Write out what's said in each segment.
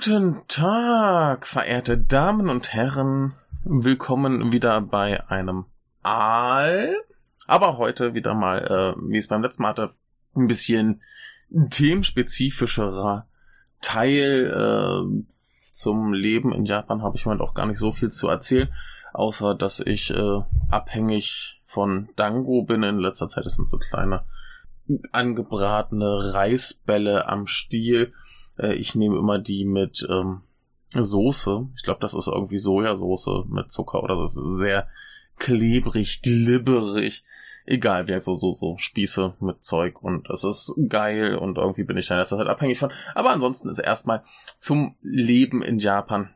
Guten Tag, verehrte Damen und Herren. Willkommen wieder bei einem Aal. Aber heute wieder mal, äh, wie es beim letzten Mal hatte, ein bisschen themenspezifischerer Teil. Äh, zum Leben in Japan habe ich mir auch gar nicht so viel zu erzählen, außer dass ich äh, abhängig von Dango bin. In letzter Zeit sind so kleine angebratene Reisbälle am Stiel äh, ich nehme immer die mit ähm, Soße. Ich glaube, das ist irgendwie Sojasauce mit Zucker oder das ist sehr klebrig, glibberig. Egal, wie halt so, so, so Spieße mit Zeug und es ist geil und irgendwie bin ich da in letzter Zeit abhängig von. Aber ansonsten ist erstmal zum Leben in Japan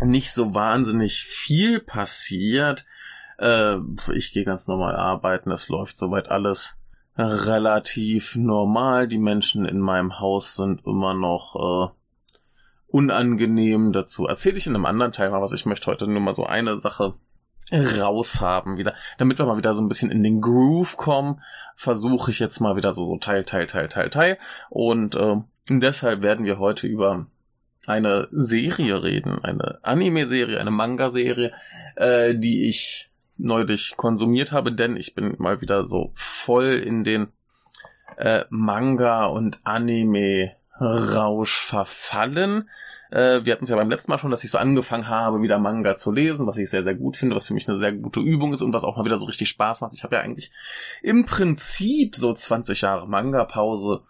nicht so wahnsinnig viel passiert. Äh, ich gehe ganz normal arbeiten, es läuft soweit alles relativ normal. Die Menschen in meinem Haus sind immer noch äh, unangenehm. Dazu erzähle ich in einem anderen Teil mal was. Ich möchte heute nur mal so eine Sache raushaben wieder. Damit wir mal wieder so ein bisschen in den Groove kommen, versuche ich jetzt mal wieder so, so Teil, Teil, Teil, Teil, Teil. Und äh, deshalb werden wir heute über eine Serie reden, eine Anime-Serie, eine Manga-Serie, äh, die ich neulich konsumiert habe, denn ich bin mal wieder so voll in den äh, Manga und Anime Rausch verfallen. Äh, wir hatten es ja beim letzten Mal schon, dass ich so angefangen habe, wieder Manga zu lesen, was ich sehr, sehr gut finde, was für mich eine sehr gute Übung ist und was auch mal wieder so richtig Spaß macht. Ich habe ja eigentlich im Prinzip so 20 Jahre Manga-Pause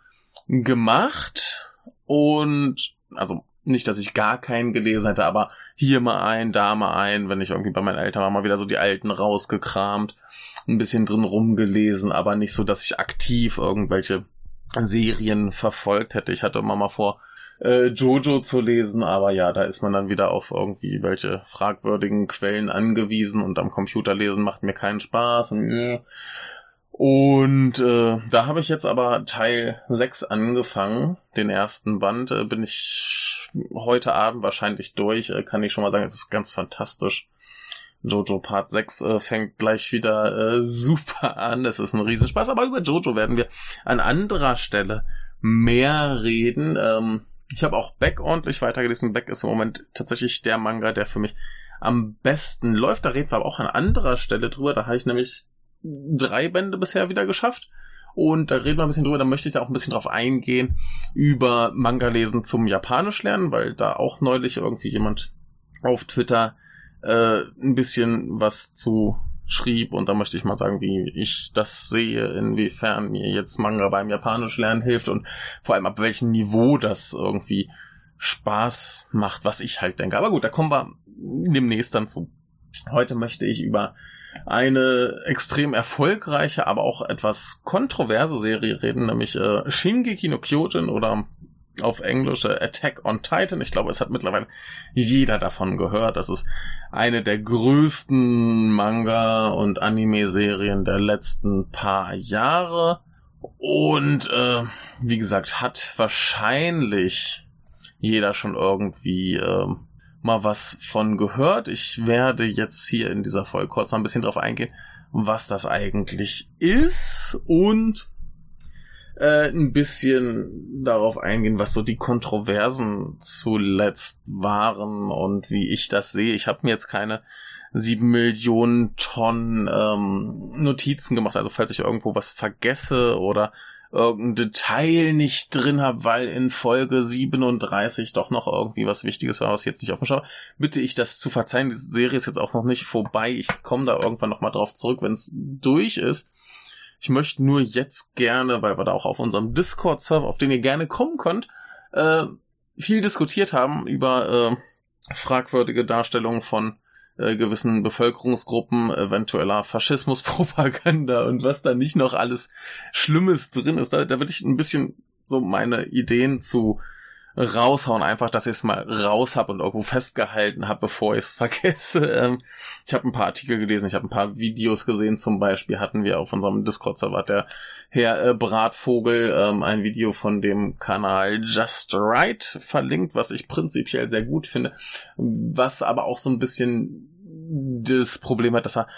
gemacht und also nicht, dass ich gar keinen gelesen hätte, aber hier mal ein, da mal ein, wenn ich irgendwie bei meinen Eltern war, mal wieder so die alten rausgekramt, ein bisschen drin rumgelesen, aber nicht so, dass ich aktiv irgendwelche Serien verfolgt hätte. Ich hatte immer mal vor, äh, Jojo zu lesen, aber ja, da ist man dann wieder auf irgendwie welche fragwürdigen Quellen angewiesen und am Computer lesen macht mir keinen Spaß und äh, und äh, da habe ich jetzt aber Teil 6 angefangen. Den ersten Band äh, bin ich heute Abend wahrscheinlich durch. Äh, kann ich schon mal sagen, es ist ganz fantastisch. Jojo Part 6 äh, fängt gleich wieder äh, super an. Es ist ein Riesenspaß. Aber über Jojo werden wir an anderer Stelle mehr reden. Ähm, ich habe auch Beck ordentlich weitergelesen. Beck ist im Moment tatsächlich der Manga, der für mich am besten läuft. Da reden wir aber auch an anderer Stelle drüber. Da habe ich nämlich drei Bände bisher wieder geschafft. Und da reden wir ein bisschen drüber, da möchte ich da auch ein bisschen drauf eingehen, über Manga lesen zum Japanisch lernen, weil da auch neulich irgendwie jemand auf Twitter äh, ein bisschen was zu schrieb und da möchte ich mal sagen, wie ich das sehe, inwiefern mir jetzt Manga beim Japanisch lernen hilft und vor allem ab welchem Niveau das irgendwie Spaß macht, was ich halt denke. Aber gut, da kommen wir demnächst dann zu. Heute möchte ich über eine extrem erfolgreiche, aber auch etwas kontroverse Serie reden, nämlich äh, Shingeki no Kyojin oder auf Englisch äh, Attack on Titan. Ich glaube, es hat mittlerweile jeder davon gehört. Das ist eine der größten Manga- und Anime-Serien der letzten paar Jahre. Und äh, wie gesagt, hat wahrscheinlich jeder schon irgendwie äh, mal was von gehört. Ich werde jetzt hier in dieser Folge kurz noch ein bisschen drauf eingehen, was das eigentlich ist und äh, ein bisschen darauf eingehen, was so die Kontroversen zuletzt waren und wie ich das sehe. Ich habe mir jetzt keine sieben Millionen Tonnen ähm, Notizen gemacht. Also falls ich irgendwo was vergesse oder irgendein Detail nicht drin habe, weil in Folge 37 doch noch irgendwie was Wichtiges war, was ich jetzt nicht auf dem Schau bitte ich das zu verzeihen. Die Serie ist jetzt auch noch nicht vorbei. Ich komme da irgendwann nochmal drauf zurück, wenn es durch ist. Ich möchte nur jetzt gerne, weil wir da auch auf unserem Discord-Server, auf den ihr gerne kommen könnt, äh, viel diskutiert haben über äh, fragwürdige Darstellungen von äh, gewissen Bevölkerungsgruppen, eventueller Faschismuspropaganda und was da nicht noch alles Schlimmes drin ist. Da, da würde ich ein bisschen so meine Ideen zu raushauen, einfach, dass ich es mal raus habe und irgendwo festgehalten habe, bevor ich es vergesse. Ähm, ich habe ein paar Artikel gelesen, ich habe ein paar Videos gesehen, zum Beispiel hatten wir auf unserem Discord-Server der Herr äh, Bratvogel ähm, ein Video von dem Kanal Just Right verlinkt, was ich prinzipiell sehr gut finde, was aber auch so ein bisschen das Problem hat, dass er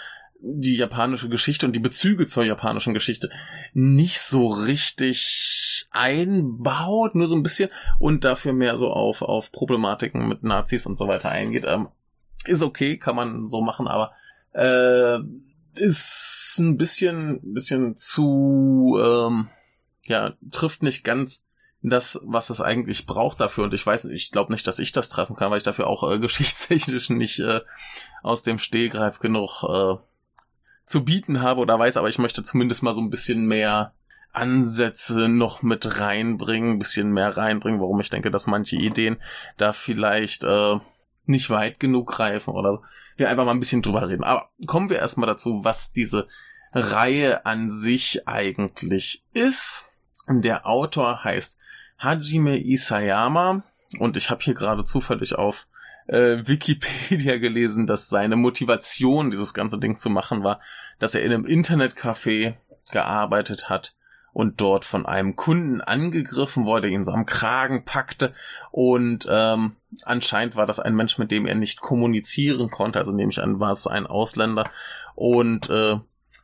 die japanische Geschichte und die Bezüge zur japanischen Geschichte nicht so richtig einbaut, nur so ein bisschen und dafür mehr so auf, auf Problematiken mit Nazis und so weiter eingeht. Ähm, ist okay, kann man so machen, aber äh, ist ein bisschen, bisschen zu, ähm, ja, trifft nicht ganz das, was es eigentlich braucht dafür. Und ich weiß, ich glaube nicht, dass ich das treffen kann, weil ich dafür auch äh, geschichtstechnisch nicht äh, aus dem Stehgreif genug äh, zu bieten habe oder weiß, aber ich möchte zumindest mal so ein bisschen mehr Ansätze noch mit reinbringen, ein bisschen mehr reinbringen, warum ich denke, dass manche Ideen da vielleicht äh, nicht weit genug greifen oder wir einfach mal ein bisschen drüber reden. Aber kommen wir erstmal dazu, was diese Reihe an sich eigentlich ist. Der Autor heißt Hajime Isayama und ich habe hier gerade zufällig auf äh, Wikipedia gelesen, dass seine Motivation, dieses ganze Ding zu machen, war, dass er in einem Internetcafé gearbeitet hat und dort von einem Kunden angegriffen wurde, ihn so am Kragen packte. Und ähm, anscheinend war das ein Mensch, mit dem er nicht kommunizieren konnte, also nehme ich an, war es ein Ausländer. Und äh,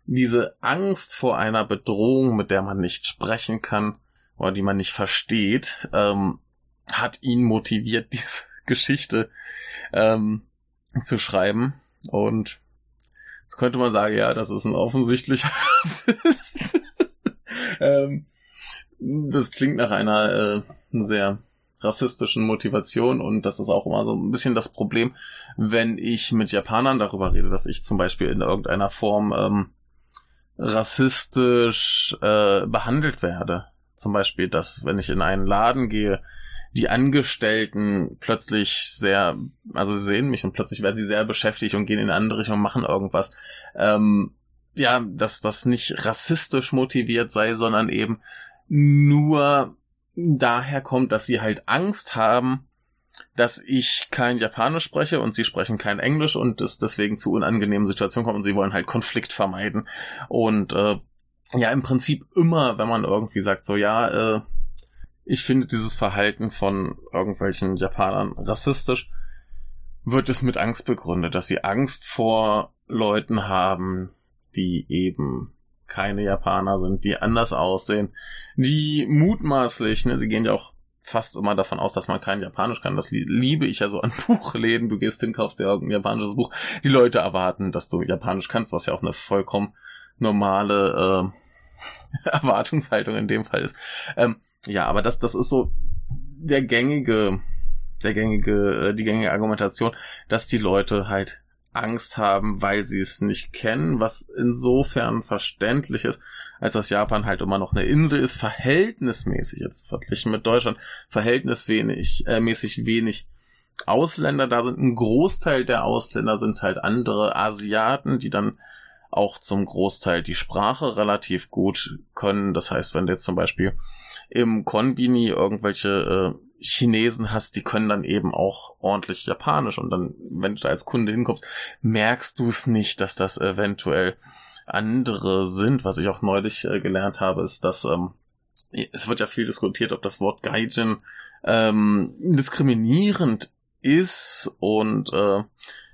diese Angst vor einer Bedrohung, mit der man nicht sprechen kann oder die man nicht versteht, ähm, hat ihn motiviert, diese Geschichte ähm, zu schreiben und Jetzt könnte man sagen, ja, das ist ein offensichtlicher Rassist. ähm, das klingt nach einer äh, sehr rassistischen Motivation und das ist auch immer so ein bisschen das Problem, wenn ich mit Japanern darüber rede, dass ich zum Beispiel in irgendeiner Form ähm, rassistisch äh, behandelt werde. Zum Beispiel, dass wenn ich in einen Laden gehe, die Angestellten plötzlich sehr, also sie sehen mich und plötzlich werden sie sehr beschäftigt und gehen in eine andere Richtung und machen irgendwas. Ähm, ja, dass das nicht rassistisch motiviert sei, sondern eben nur daher kommt, dass sie halt Angst haben, dass ich kein Japanisch spreche und sie sprechen kein Englisch und es deswegen zu unangenehmen Situationen kommt und sie wollen halt Konflikt vermeiden. Und äh, ja, im Prinzip immer, wenn man irgendwie sagt, so ja, äh, ich finde dieses Verhalten von irgendwelchen Japanern rassistisch, wird es mit Angst begründet, dass sie Angst vor Leuten haben, die eben keine Japaner sind, die anders aussehen, die mutmaßlich, ne, sie gehen ja auch fast immer davon aus, dass man kein Japanisch kann. Das liebe ich ja so an Buchläden. Du gehst hin, kaufst dir irgendein japanisches Buch. Die Leute erwarten, dass du Japanisch kannst, was ja auch eine vollkommen normale äh, Erwartungshaltung in dem Fall ist. Ähm, ja, aber das, das ist so der gängige, der gängige, äh, die gängige Argumentation, dass die Leute halt Angst haben, weil sie es nicht kennen, was insofern verständlich ist, als dass Japan halt immer noch eine Insel ist, verhältnismäßig jetzt verglichen mit Deutschland, verhältnismäßig äh, mäßig wenig Ausländer da sind. Ein Großteil der Ausländer sind halt andere Asiaten, die dann auch zum Großteil die Sprache relativ gut können. Das heißt, wenn du jetzt zum Beispiel im Konbini irgendwelche äh, Chinesen hast, die können dann eben auch ordentlich Japanisch und dann, wenn du da als Kunde hinkommst, merkst du es nicht, dass das eventuell andere sind. Was ich auch neulich äh, gelernt habe, ist, dass ähm, es wird ja viel diskutiert, ob das Wort Gaijin ähm, diskriminierend ist und äh,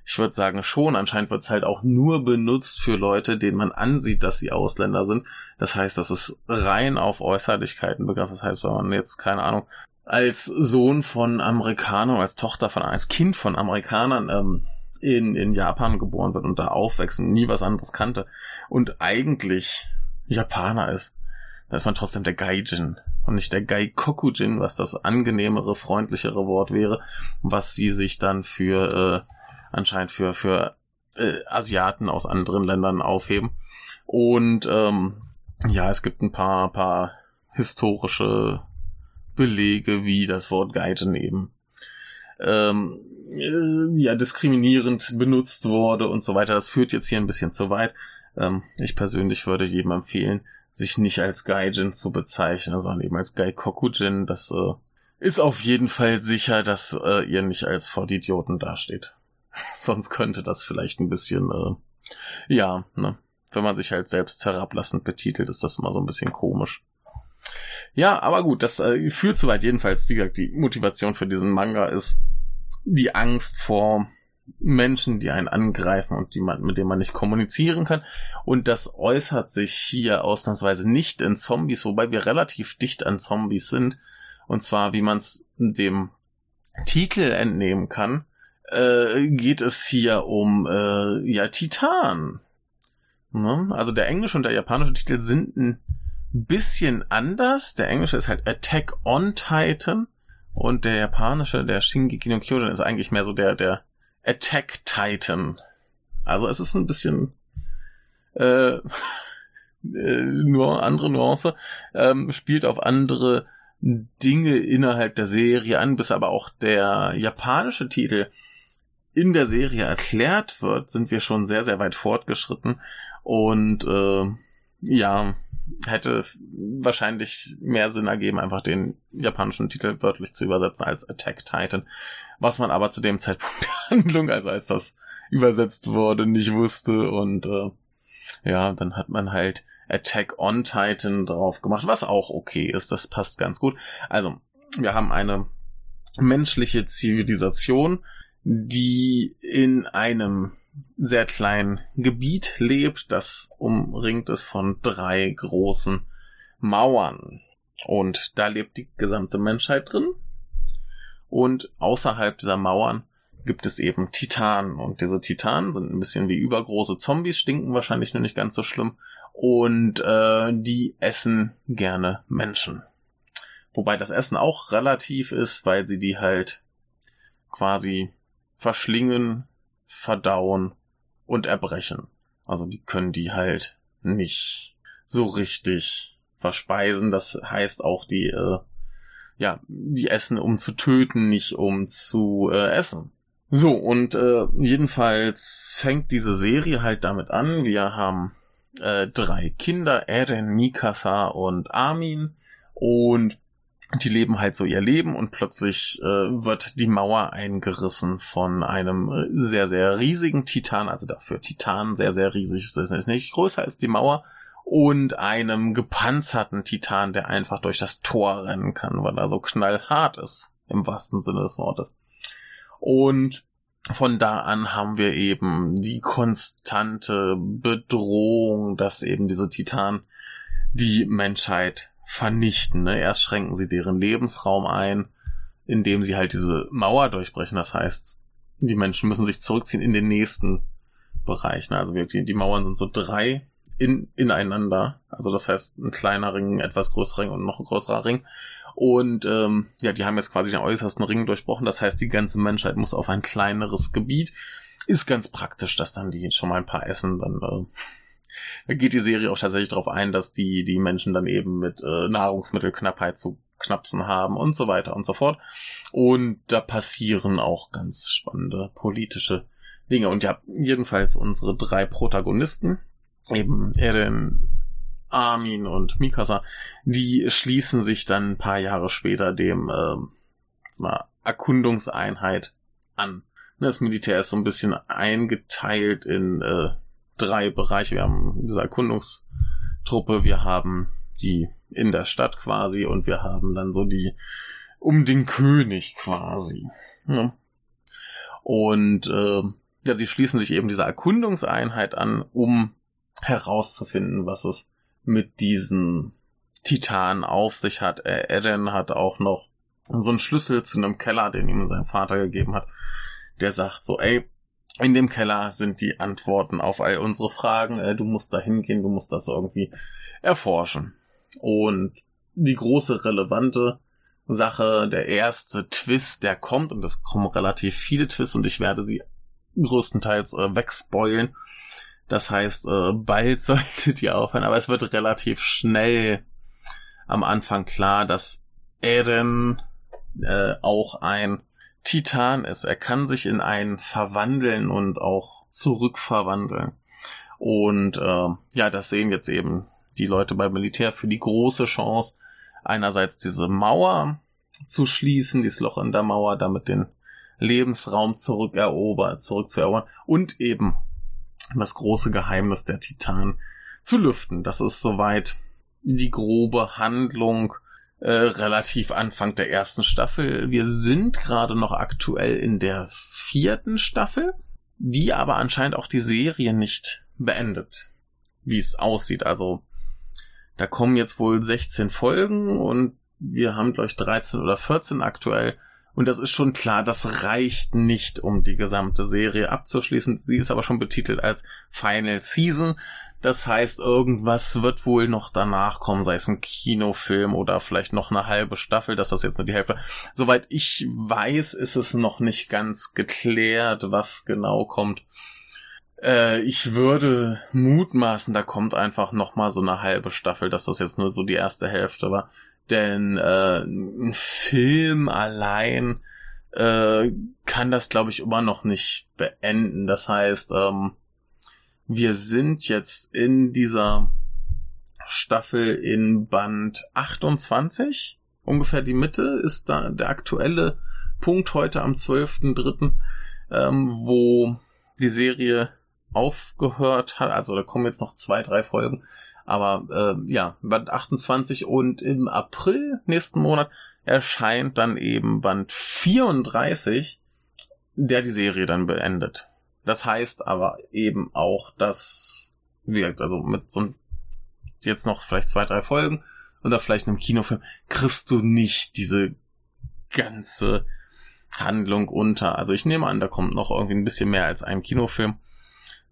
ich würde sagen schon, anscheinend wird es halt auch nur benutzt für Leute, denen man ansieht, dass sie Ausländer sind. Das heißt, das ist rein auf Äußerlichkeiten begrenzt. Das heißt, wenn man jetzt, keine Ahnung, als Sohn von Amerikanern, als Tochter von, als Kind von Amerikanern ähm, in, in Japan geboren wird und da aufwächst und nie was anderes kannte und eigentlich Japaner ist, da ist man trotzdem der Gaijin und nicht der Gaikokujin, was das angenehmere, freundlichere Wort wäre, was sie sich dann für äh, anscheinend für für äh, Asiaten aus anderen Ländern aufheben. Und ähm, ja, es gibt ein paar paar historische Belege, wie das Wort Gaijin eben ähm, äh, ja diskriminierend benutzt wurde und so weiter. Das führt jetzt hier ein bisschen zu weit. Ähm, ich persönlich würde jedem empfehlen, sich nicht als Gaijin zu bezeichnen, sondern eben als Gaikokujin. Das äh, ist auf jeden Fall sicher, dass äh, ihr nicht als Vollidioten dasteht. Sonst könnte das vielleicht ein bisschen, äh, ja, ne, wenn man sich halt selbst herablassend betitelt, ist das immer so ein bisschen komisch. Ja, aber gut, das äh, führt zu weit. Jedenfalls, wie gesagt, die Motivation für diesen Manga ist die Angst vor Menschen, die einen angreifen und die man, mit denen man nicht kommunizieren kann. Und das äußert sich hier ausnahmsweise nicht in Zombies, wobei wir relativ dicht an Zombies sind. Und zwar, wie man es dem Titel entnehmen kann, äh, geht es hier um äh, ja Titan. Ne? Also der englische und der japanische Titel sind ein bisschen anders. Der englische ist halt Attack on Titan und der japanische, der Shingeki no Kyojin, ist eigentlich mehr so der der Attack Titan. Also es ist ein bisschen äh, äh, nur andere Nuance, ähm, spielt auf andere Dinge innerhalb der Serie an, bis aber auch der japanische Titel in der Serie erklärt wird, sind wir schon sehr, sehr weit fortgeschritten. Und äh, ja, hätte wahrscheinlich mehr Sinn ergeben, einfach den japanischen Titel wörtlich zu übersetzen als Attack Titan, was man aber zu dem Zeitpunkt der Handlung, also als das übersetzt wurde, nicht wusste. Und äh, ja, dann hat man halt Attack on Titan drauf gemacht, was auch okay ist, das passt ganz gut. Also, wir haben eine menschliche Zivilisation, die in einem sehr kleinen Gebiet lebt, das umringt ist von drei großen Mauern. Und da lebt die gesamte Menschheit drin. Und außerhalb dieser Mauern gibt es eben Titanen. Und diese Titanen sind ein bisschen wie übergroße Zombies, stinken wahrscheinlich nur nicht ganz so schlimm. Und äh, die essen gerne Menschen. Wobei das Essen auch relativ ist, weil sie die halt quasi verschlingen, verdauen und erbrechen. Also die können die halt nicht so richtig verspeisen. Das heißt auch die, äh, ja, die essen um zu töten, nicht um zu äh, essen. So, und äh, jedenfalls fängt diese Serie halt damit an. Wir haben äh, drei Kinder, Eren, Mikasa und Armin. Und die leben halt so ihr Leben und plötzlich äh, wird die Mauer eingerissen von einem äh, sehr, sehr riesigen Titan, also dafür Titan sehr, sehr riesig ist, ist nicht größer als die Mauer, und einem gepanzerten Titan, der einfach durch das Tor rennen kann, weil er so knallhart ist, im wahrsten Sinne des Wortes. Und von da an haben wir eben die konstante Bedrohung, dass eben diese Titan die Menschheit vernichten. Ne? Erst schränken sie deren Lebensraum ein, indem sie halt diese Mauer durchbrechen. Das heißt, die Menschen müssen sich zurückziehen in den nächsten Bereich. Ne? Also wirklich, die Mauern sind so drei in, ineinander. Also das heißt, ein kleiner Ring, ein etwas größerer Ring und noch ein größerer Ring. Und ähm, ja, die haben jetzt quasi den äußersten Ring durchbrochen. Das heißt, die ganze Menschheit muss auf ein kleineres Gebiet. Ist ganz praktisch, dass dann die schon mal ein paar essen. Dann äh, geht die Serie auch tatsächlich darauf ein, dass die, die Menschen dann eben mit äh, Nahrungsmittelknappheit zu knapsen haben und so weiter und so fort. Und da passieren auch ganz spannende politische Dinge. Und ja, jedenfalls unsere drei Protagonisten, eben Eren, Armin und Mikasa, die schließen sich dann ein paar Jahre später dem äh, Erkundungseinheit an. Das Militär ist so ein bisschen eingeteilt in äh, drei Bereiche. Wir haben diese Erkundungstruppe, wir haben die in der Stadt quasi und wir haben dann so die um den König quasi. Ja. Und äh, ja, sie schließen sich eben dieser Erkundungseinheit an, um herauszufinden, was es mit diesen Titanen auf sich hat. Äh, Eren hat auch noch so einen Schlüssel zu einem Keller, den ihm sein Vater gegeben hat. Der sagt so, ey, in dem Keller sind die Antworten auf all unsere Fragen. Äh, du musst da hingehen, du musst das irgendwie erforschen. Und die große relevante Sache, der erste Twist, der kommt, und es kommen relativ viele Twists, und ich werde sie größtenteils äh, wegspoilen. Das heißt, äh, bald solltet ihr aufhören, aber es wird relativ schnell am Anfang klar, dass Eren äh, auch ein Titan ist. Er kann sich in einen verwandeln und auch zurückverwandeln. Und äh, ja, das sehen jetzt eben die Leute beim Militär für die große Chance, einerseits diese Mauer zu schließen, dieses Loch in der Mauer, damit den Lebensraum zurückerobern, zurückzuerobern und eben das große Geheimnis der Titan zu lüften. Das ist soweit die grobe Handlung äh, relativ Anfang der ersten Staffel. Wir sind gerade noch aktuell in der vierten Staffel, die aber anscheinend auch die Serie nicht beendet, wie es aussieht. Also da kommen jetzt wohl 16 Folgen und wir haben, glaube ich, 13 oder 14 aktuell. Und das ist schon klar, das reicht nicht, um die gesamte Serie abzuschließen. Sie ist aber schon betitelt als Final Season. Das heißt, irgendwas wird wohl noch danach kommen, sei es ein Kinofilm oder vielleicht noch eine halbe Staffel, dass das jetzt nur die Hälfte. Soweit ich weiß, ist es noch nicht ganz geklärt, was genau kommt. Äh, ich würde mutmaßen, da kommt einfach noch mal so eine halbe Staffel, dass das jetzt nur so die erste Hälfte war. Denn äh, ein Film allein äh, kann das, glaube ich, immer noch nicht beenden. Das heißt, ähm, wir sind jetzt in dieser Staffel in Band 28. Ungefähr die Mitte ist da der aktuelle Punkt heute am 12.3., ähm, wo die Serie aufgehört hat. Also da kommen jetzt noch zwei, drei Folgen. Aber äh, ja, Band 28 und im April nächsten Monat erscheint dann eben Band 34, der die Serie dann beendet. Das heißt aber eben auch, dass, gesagt, also mit so jetzt noch vielleicht zwei, drei Folgen oder vielleicht einem Kinofilm kriegst du nicht diese ganze Handlung unter. Also ich nehme an, da kommt noch irgendwie ein bisschen mehr als ein Kinofilm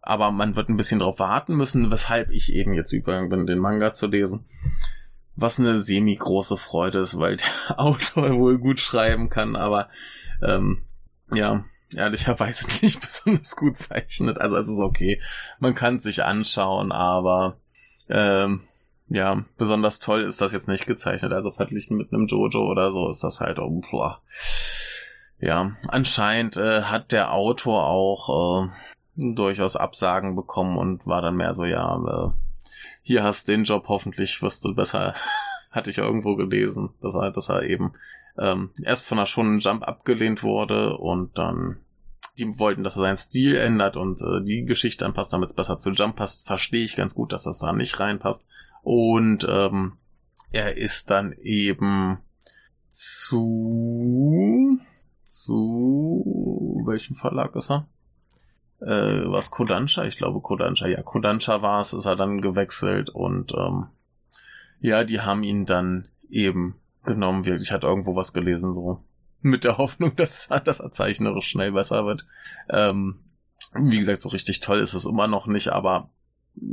aber man wird ein bisschen drauf warten müssen, weshalb ich eben jetzt übergegangen bin, den Manga zu lesen. Was eine semi-große Freude ist, weil der Autor wohl gut schreiben kann, aber ähm, ja, ehrlicherweise nicht besonders gut zeichnet. Also es ist okay. Man kann es sich anschauen, aber ähm, ja, besonders toll ist das jetzt nicht gezeichnet. Also verglichen mit einem Jojo oder so ist das halt, oh, boah. Ja, anscheinend äh, hat der Autor auch äh, durchaus Absagen bekommen und war dann mehr so, ja, äh, hier hast du den Job, hoffentlich wirst du besser, hatte ich irgendwo gelesen, dass er, dass er eben ähm, erst von einer schonen Jump abgelehnt wurde und dann die wollten, dass er seinen Stil ändert und äh, die Geschichte anpasst, damit es besser zu Jump passt, verstehe ich ganz gut, dass das da nicht reinpasst. Und ähm, er ist dann eben zu zu welchem Verlag ist er? äh, was Kodansha, ich glaube Kodansha, ja, Kodansha war es, ist er dann gewechselt und ähm, ja, die haben ihn dann eben genommen, wirklich, hat irgendwo was gelesen, so mit der Hoffnung, dass, dass er zeichnerisch schnell besser wird. Ähm, wie gesagt, so richtig toll ist es immer noch nicht, aber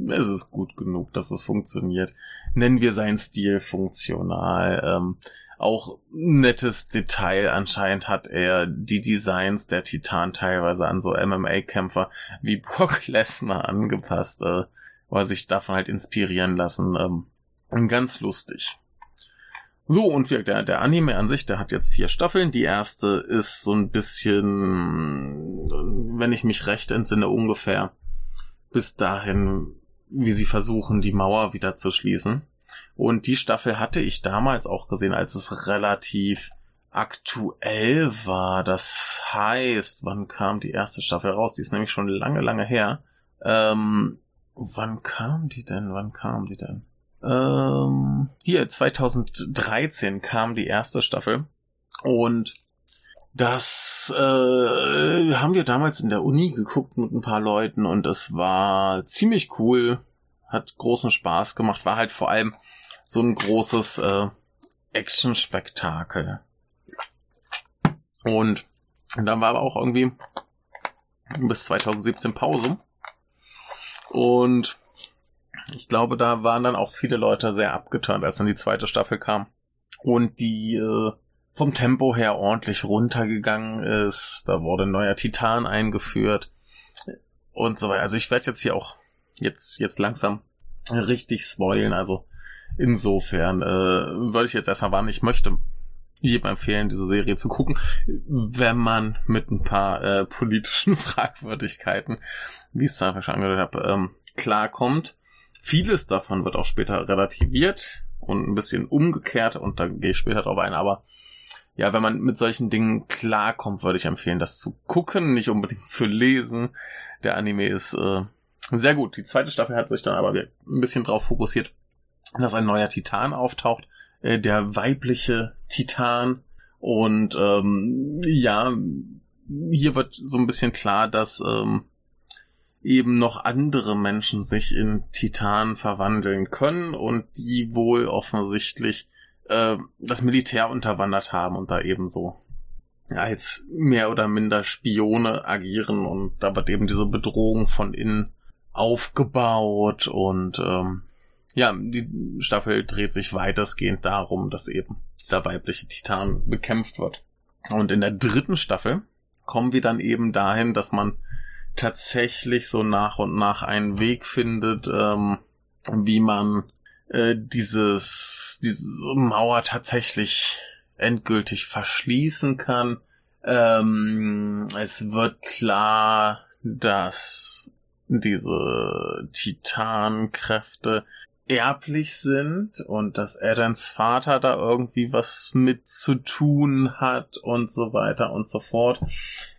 es ist gut genug, dass es funktioniert. Nennen wir seinen Stil funktional. Ähm, auch nettes Detail. Anscheinend hat er die Designs der Titan teilweise an so MMA-Kämpfer wie Brock Lesnar angepasst, äh, weil sich davon halt inspirieren lassen. Ähm, ganz lustig. So, und wir, der, der Anime an sich, der hat jetzt vier Staffeln. Die erste ist so ein bisschen, wenn ich mich recht entsinne, ungefähr bis dahin, wie sie versuchen, die Mauer wieder zu schließen. Und die Staffel hatte ich damals auch gesehen, als es relativ aktuell war. Das heißt, wann kam die erste Staffel raus? Die ist nämlich schon lange, lange her. Ähm, wann kam die denn? Wann kam die denn? Ähm, hier, 2013 kam die erste Staffel. Und das äh, haben wir damals in der Uni geguckt mit ein paar Leuten und es war ziemlich cool hat großen Spaß gemacht, war halt vor allem so ein großes äh, Action-Spektakel. Und dann war aber auch irgendwie bis 2017 Pause. Und ich glaube, da waren dann auch viele Leute sehr abgeturnt, als dann die zweite Staffel kam. Und die äh, vom Tempo her ordentlich runtergegangen ist. Da wurde ein neuer Titan eingeführt. Und so weiter. Also ich werde jetzt hier auch jetzt, jetzt langsam richtig spoilen. Also insofern äh, würde ich jetzt erstmal warnen, ich möchte jedem empfehlen, diese Serie zu gucken, wenn man mit ein paar äh, politischen Fragwürdigkeiten, wie ich es einfach schon angedeutet habe, ähm, klarkommt. Vieles davon wird auch später relativiert und ein bisschen umgekehrt und da gehe ich später drauf ein, aber ja, wenn man mit solchen Dingen klarkommt, würde ich empfehlen, das zu gucken, nicht unbedingt zu lesen. Der Anime ist äh, sehr gut. Die zweite Staffel hat sich dann aber ein bisschen drauf fokussiert, dass ein neuer Titan auftaucht. äh, der weibliche Titan. Und ähm, ja, hier wird so ein bisschen klar, dass ähm, eben noch andere Menschen sich in Titan verwandeln können und die wohl offensichtlich äh, das Militär unterwandert haben und da eben so als mehr oder minder Spione agieren und da wird eben diese Bedrohung von innen aufgebaut und ähm, ja, die Staffel dreht sich weitestgehend darum, dass eben dieser weibliche Titan bekämpft wird. Und in der dritten Staffel kommen wir dann eben dahin, dass man tatsächlich so nach und nach einen Weg findet, ähm, wie man äh, dieses diese Mauer tatsächlich endgültig verschließen kann. Ähm, es wird klar, dass diese Titankräfte erblich sind und dass Adams Vater da irgendwie was mit zu tun hat und so weiter und so fort.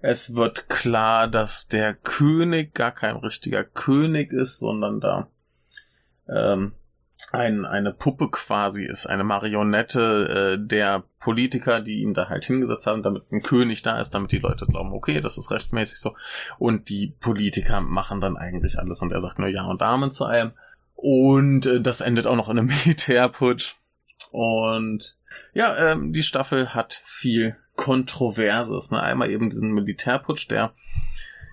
Es wird klar, dass der König gar kein richtiger König ist, sondern da ähm, ein, eine Puppe quasi ist, eine Marionette äh, der Politiker, die ihn da halt hingesetzt haben, damit ein König da ist, damit die Leute glauben, okay, das ist rechtmäßig so. Und die Politiker machen dann eigentlich alles und er sagt nur Ja und Amen zu allem. Und äh, das endet auch noch in einem Militärputsch. Und ja, ähm, die Staffel hat viel Kontroverses. Ne? Einmal eben diesen Militärputsch, der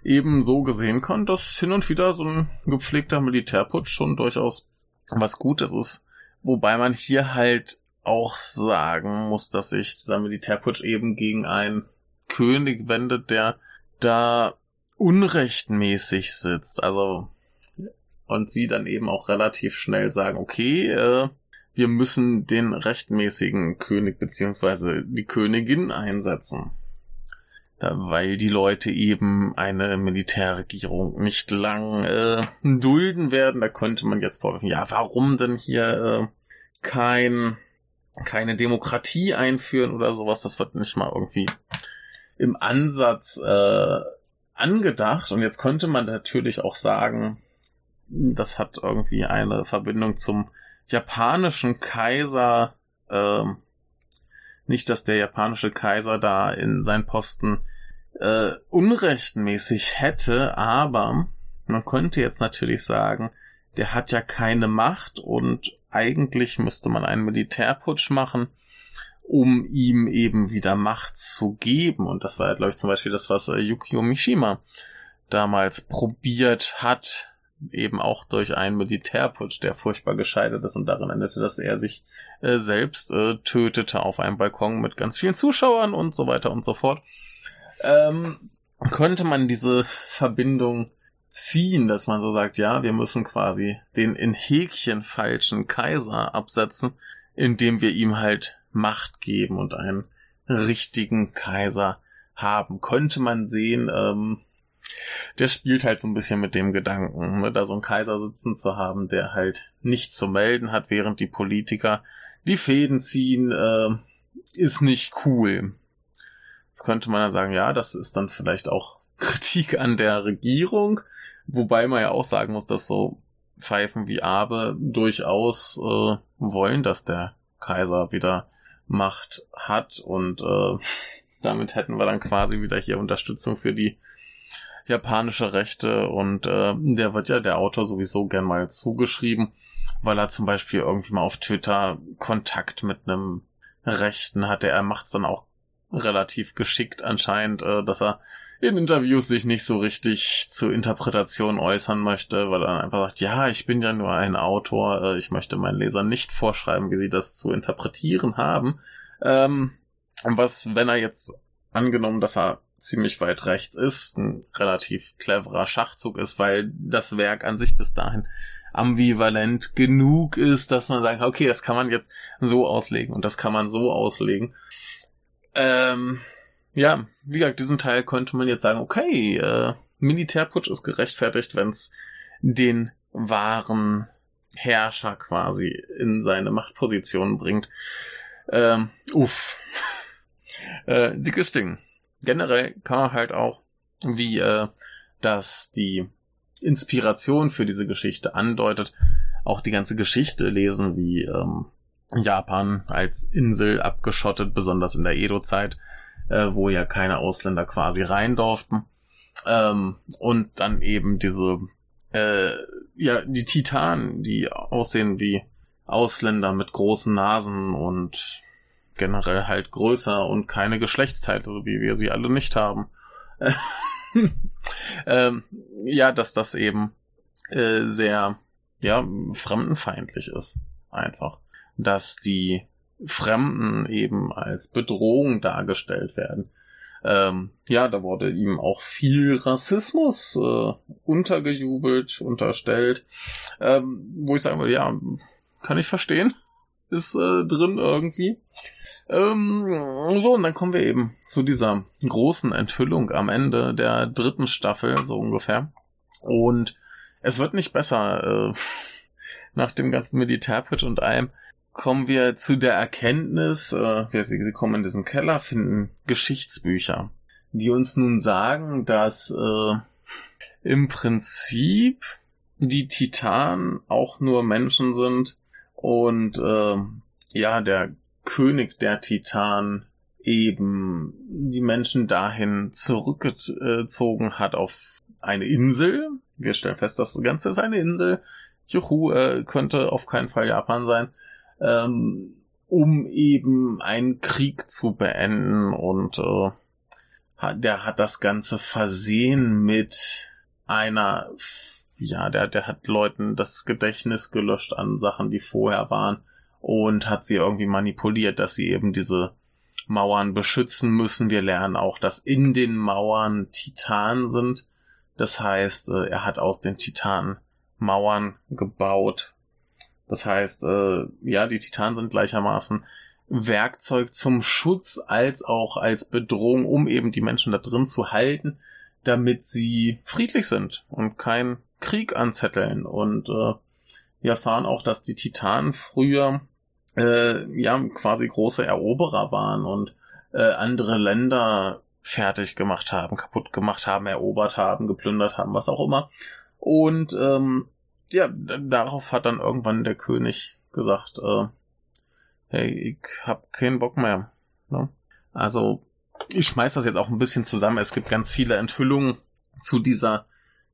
eben so gesehen kann, dass hin und wieder so ein gepflegter Militärputsch schon durchaus was Gutes ist. Wobei man hier halt auch sagen muss, dass sich dieser Militärputsch eben gegen einen König wendet, der da unrechtmäßig sitzt. Also und sie dann eben auch relativ schnell sagen, okay, äh, wir müssen den rechtmäßigen König beziehungsweise die Königin einsetzen. Weil die Leute eben eine Militärregierung nicht lang äh, dulden werden. Da könnte man jetzt vorwerfen, ja, warum denn hier äh, kein, keine Demokratie einführen oder sowas? Das wird nicht mal irgendwie im Ansatz äh, angedacht. Und jetzt könnte man natürlich auch sagen, das hat irgendwie eine Verbindung zum japanischen Kaiser. Ähm, nicht, dass der japanische Kaiser da in seinen Posten äh, unrechtmäßig hätte, aber man könnte jetzt natürlich sagen, der hat ja keine Macht und eigentlich müsste man einen Militärputsch machen, um ihm eben wieder Macht zu geben. Und das war ja, glaube ich, zum Beispiel das, was äh, Yukio Mishima damals probiert hat, eben auch durch einen Militärputsch, der furchtbar gescheitert ist und darin endete, dass er sich äh, selbst äh, tötete auf einem Balkon mit ganz vielen Zuschauern und so weiter und so fort. Ähm, könnte man diese Verbindung ziehen, dass man so sagt, ja, wir müssen quasi den in Häkchen falschen Kaiser absetzen, indem wir ihm halt Macht geben und einen richtigen Kaiser haben. Könnte man sehen, ähm, der spielt halt so ein bisschen mit dem Gedanken, ne, da so einen Kaiser sitzen zu haben, der halt nichts zu melden hat, während die Politiker die Fäden ziehen, äh, ist nicht cool. Jetzt könnte man dann sagen, ja, das ist dann vielleicht auch Kritik an der Regierung, wobei man ja auch sagen muss, dass so Pfeifen wie Abe durchaus äh, wollen, dass der Kaiser wieder Macht hat und äh, damit hätten wir dann quasi wieder hier Unterstützung für die japanische Rechte und äh, der wird ja der Autor sowieso gern mal zugeschrieben, weil er zum Beispiel irgendwie mal auf Twitter Kontakt mit einem Rechten hatte. Er macht's dann auch relativ geschickt anscheinend, äh, dass er in Interviews sich nicht so richtig zur Interpretation äußern möchte, weil er einfach sagt, ja, ich bin ja nur ein Autor, äh, ich möchte meinen Lesern nicht vorschreiben, wie sie das zu interpretieren haben. Ähm, was, wenn er jetzt angenommen, dass er ziemlich weit rechts ist, ein relativ cleverer Schachzug ist, weil das Werk an sich bis dahin ambivalent genug ist, dass man sagt, okay, das kann man jetzt so auslegen und das kann man so auslegen. Ähm, ja, wie gesagt, diesen Teil könnte man jetzt sagen, okay, äh, Militärputsch ist gerechtfertigt, wenn es den wahren Herrscher quasi in seine Machtposition bringt. Ähm, uff. äh, dickes Ding generell kann man halt auch, wie äh, das die Inspiration für diese Geschichte andeutet, auch die ganze Geschichte lesen, wie ähm, Japan als Insel abgeschottet, besonders in der Edo-Zeit, äh, wo ja keine Ausländer quasi rein durften. Ähm, und dann eben diese, äh, ja, die Titanen, die aussehen wie Ausländer mit großen Nasen und generell halt größer und keine Geschlechtsteile, wie wir sie alle nicht haben. ähm, ja, dass das eben äh, sehr, ja, fremdenfeindlich ist. Einfach. Dass die Fremden eben als Bedrohung dargestellt werden. Ähm, ja, da wurde ihm auch viel Rassismus äh, untergejubelt, unterstellt. Ähm, wo ich sagen würde, ja, kann ich verstehen. Ist äh, drin irgendwie. Ähm, so, und dann kommen wir eben zu dieser großen Enthüllung am Ende der dritten Staffel, so ungefähr. Und es wird nicht besser. Äh, nach dem ganzen Militärputsch und allem kommen wir zu der Erkenntnis, äh, sie, sie kommen in diesen Keller, finden Geschichtsbücher, die uns nun sagen, dass äh, im Prinzip die Titanen auch nur Menschen sind und äh, ja, der König der Titanen eben die Menschen dahin zurückgezogen hat auf eine Insel. Wir stellen fest, das Ganze ist eine Insel. Juhu, äh, könnte auf keinen Fall Japan sein ähm, um eben einen Krieg zu beenden und äh, der hat das Ganze versehen mit einer, ja, der, der hat Leuten das Gedächtnis gelöscht an Sachen, die vorher waren und hat sie irgendwie manipuliert, dass sie eben diese Mauern beschützen müssen. Wir lernen auch, dass in den Mauern Titanen sind. Das heißt, äh, er hat aus den Titanen Mauern gebaut, das heißt, äh, ja, die Titanen sind gleichermaßen Werkzeug zum Schutz als auch als Bedrohung, um eben die Menschen da drin zu halten, damit sie friedlich sind und keinen Krieg anzetteln. Und äh, wir erfahren auch, dass die Titanen früher äh, ja quasi große Eroberer waren und äh, andere Länder fertig gemacht haben, kaputt gemacht haben, erobert haben, geplündert haben, was auch immer. Und ähm, ja, darauf hat dann irgendwann der König gesagt, äh, hey, ich hab keinen Bock mehr. Ne? Also, ich schmeiß das jetzt auch ein bisschen zusammen. Es gibt ganz viele Enthüllungen zu dieser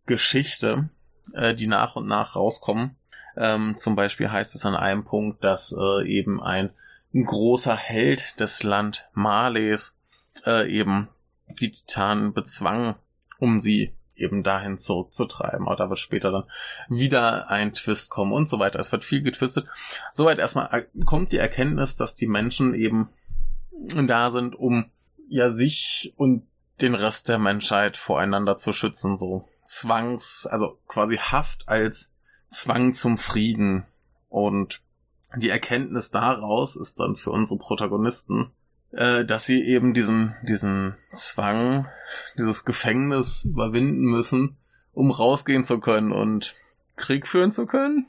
Geschichte, äh, die nach und nach rauskommen. Ähm, zum Beispiel heißt es an einem Punkt, dass äh, eben ein großer Held des Land Males äh, eben die Titanen bezwang, um sie eben dahin zurückzutreiben. Aber da wird später dann wieder ein Twist kommen und so weiter. Es wird viel getwistet. Soweit erstmal kommt die Erkenntnis, dass die Menschen eben da sind, um ja sich und den Rest der Menschheit voreinander zu schützen, so Zwangs, also quasi Haft als Zwang zum Frieden. Und die Erkenntnis daraus ist dann für unsere Protagonisten äh, dass sie eben diesen, diesen Zwang, dieses Gefängnis überwinden müssen, um rausgehen zu können und Krieg führen zu können.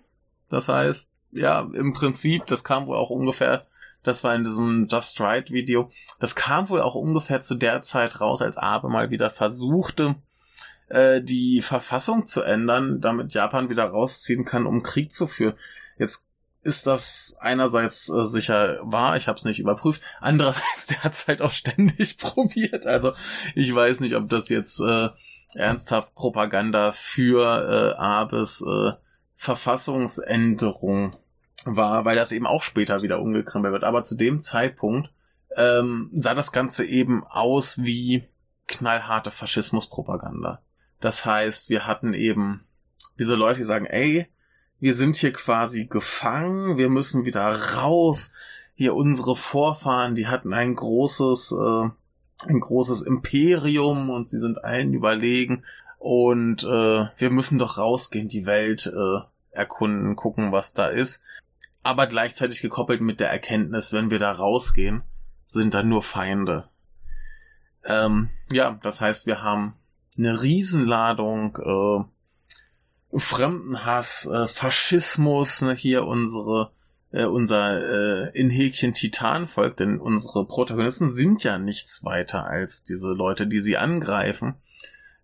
Das heißt, ja, im Prinzip, das kam wohl auch ungefähr, das war in diesem Just Right Video, das kam wohl auch ungefähr zu der Zeit raus, als Abe mal wieder versuchte, äh, die Verfassung zu ändern, damit Japan wieder rausziehen kann, um Krieg zu führen. Jetzt ist das einerseits äh, sicher wahr, ich habe es nicht überprüft, andererseits der hat es halt auch ständig probiert. Also ich weiß nicht, ob das jetzt äh, ernsthaft Propaganda für äh, Abes äh, Verfassungsänderung war, weil das eben auch später wieder umgekrempelt wird. Aber zu dem Zeitpunkt ähm, sah das Ganze eben aus wie knallharte Faschismuspropaganda. Das heißt, wir hatten eben diese Leute, die sagen, ey, wir sind hier quasi gefangen, wir müssen wieder raus. Hier unsere Vorfahren, die hatten ein großes, äh, ein großes Imperium und sie sind allen überlegen. Und äh, wir müssen doch rausgehen, die Welt äh, erkunden, gucken, was da ist. Aber gleichzeitig gekoppelt mit der Erkenntnis, wenn wir da rausgehen, sind da nur Feinde. Ähm, ja, das heißt, wir haben eine Riesenladung äh, Fremdenhass, äh, Faschismus, ne, hier unsere äh, unser äh, in Häkchen Titanvolk, denn unsere Protagonisten sind ja nichts weiter als diese Leute, die sie angreifen.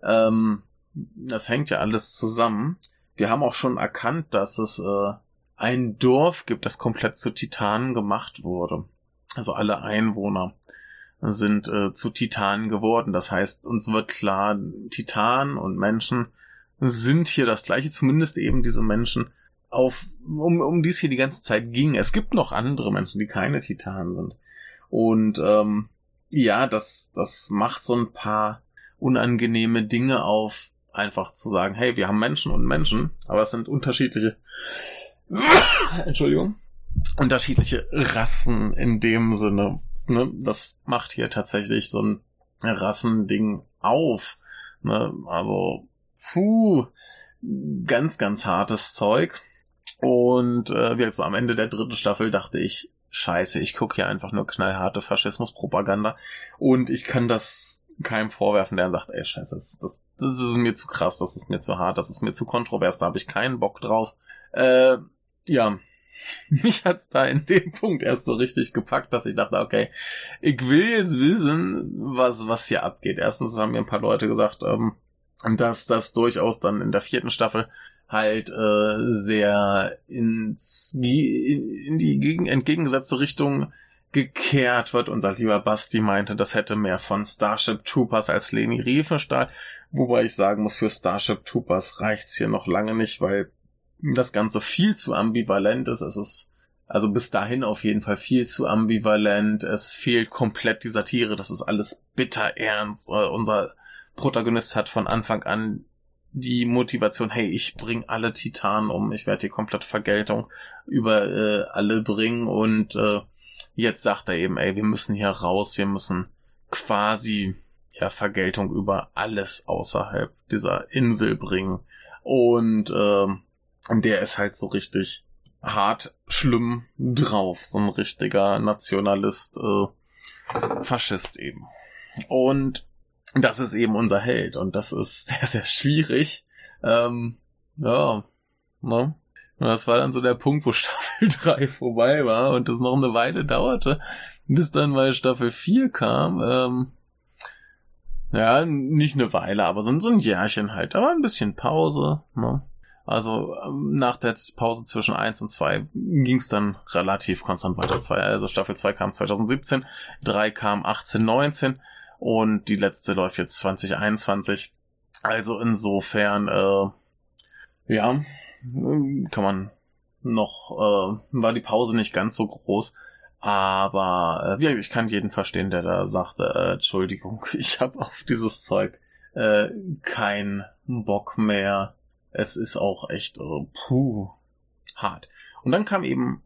Ähm, das hängt ja alles zusammen. Wir haben auch schon erkannt, dass es äh, ein Dorf gibt, das komplett zu Titanen gemacht wurde. Also alle Einwohner sind äh, zu Titanen geworden. Das heißt, uns wird klar, Titanen und Menschen sind hier das gleiche, zumindest eben diese Menschen, auf, um, um die es hier die ganze Zeit ging. Es gibt noch andere Menschen, die keine Titanen sind. Und ähm, ja, das, das macht so ein paar unangenehme Dinge auf, einfach zu sagen, hey, wir haben Menschen und Menschen, aber es sind unterschiedliche, Entschuldigung, unterschiedliche Rassen in dem Sinne. Ne? Das macht hier tatsächlich so ein Rassending auf. Ne? Also, puh, ganz, ganz hartes Zeug. Und äh, wie so am Ende der dritten Staffel dachte ich, scheiße, ich gucke hier einfach nur knallharte Faschismuspropaganda und ich kann das keinem vorwerfen, der sagt, ey, scheiße, das, das, das ist mir zu krass, das ist mir zu hart, das ist mir zu kontrovers, da habe ich keinen Bock drauf. Äh, ja, mich hat's da in dem Punkt erst so richtig gepackt, dass ich dachte, okay, ich will jetzt wissen, was, was hier abgeht. Erstens haben mir ein paar Leute gesagt, ähm, dass das durchaus dann in der vierten Staffel halt äh, sehr ins, in, in die gegen, entgegengesetzte Richtung gekehrt wird. Unser lieber Basti meinte, das hätte mehr von Starship Troopers als Leni Riefenstahl. Wobei ich sagen muss, für Starship Troopers reicht's hier noch lange nicht, weil das Ganze viel zu ambivalent ist. Es ist also bis dahin auf jeden Fall viel zu ambivalent. Es fehlt komplett die Satire. Das ist alles bitter ernst. Äh, unser Protagonist hat von Anfang an die Motivation, hey, ich bring alle Titanen um, ich werde hier komplett Vergeltung über äh, alle bringen und äh, jetzt sagt er eben, ey, wir müssen hier raus, wir müssen quasi ja Vergeltung über alles außerhalb dieser Insel bringen und äh, der ist halt so richtig hart schlimm drauf, so ein richtiger Nationalist, äh, Faschist eben. Und das ist eben unser Held und das ist sehr, sehr schwierig. Ähm, ja, ne? Und das war dann so der Punkt, wo Staffel 3 vorbei war und es noch eine Weile dauerte, bis dann mal Staffel 4 kam. Ähm, ja, nicht eine Weile, aber so, so ein Jährchen halt. War ein bisschen Pause. Ne? Also ähm, nach der Pause zwischen 1 und 2 ging es dann relativ konstant weiter. Also Staffel 2 kam 2017, 3 kam 18, 19 und die letzte läuft jetzt 2021. Also insofern, äh, ja, kann man noch, äh, war die Pause nicht ganz so groß. Aber äh, ich kann jeden verstehen, der da sagte, äh, Entschuldigung, ich habe auf dieses Zeug äh, keinen Bock mehr. Es ist auch echt äh, puh, hart. Und dann kam eben,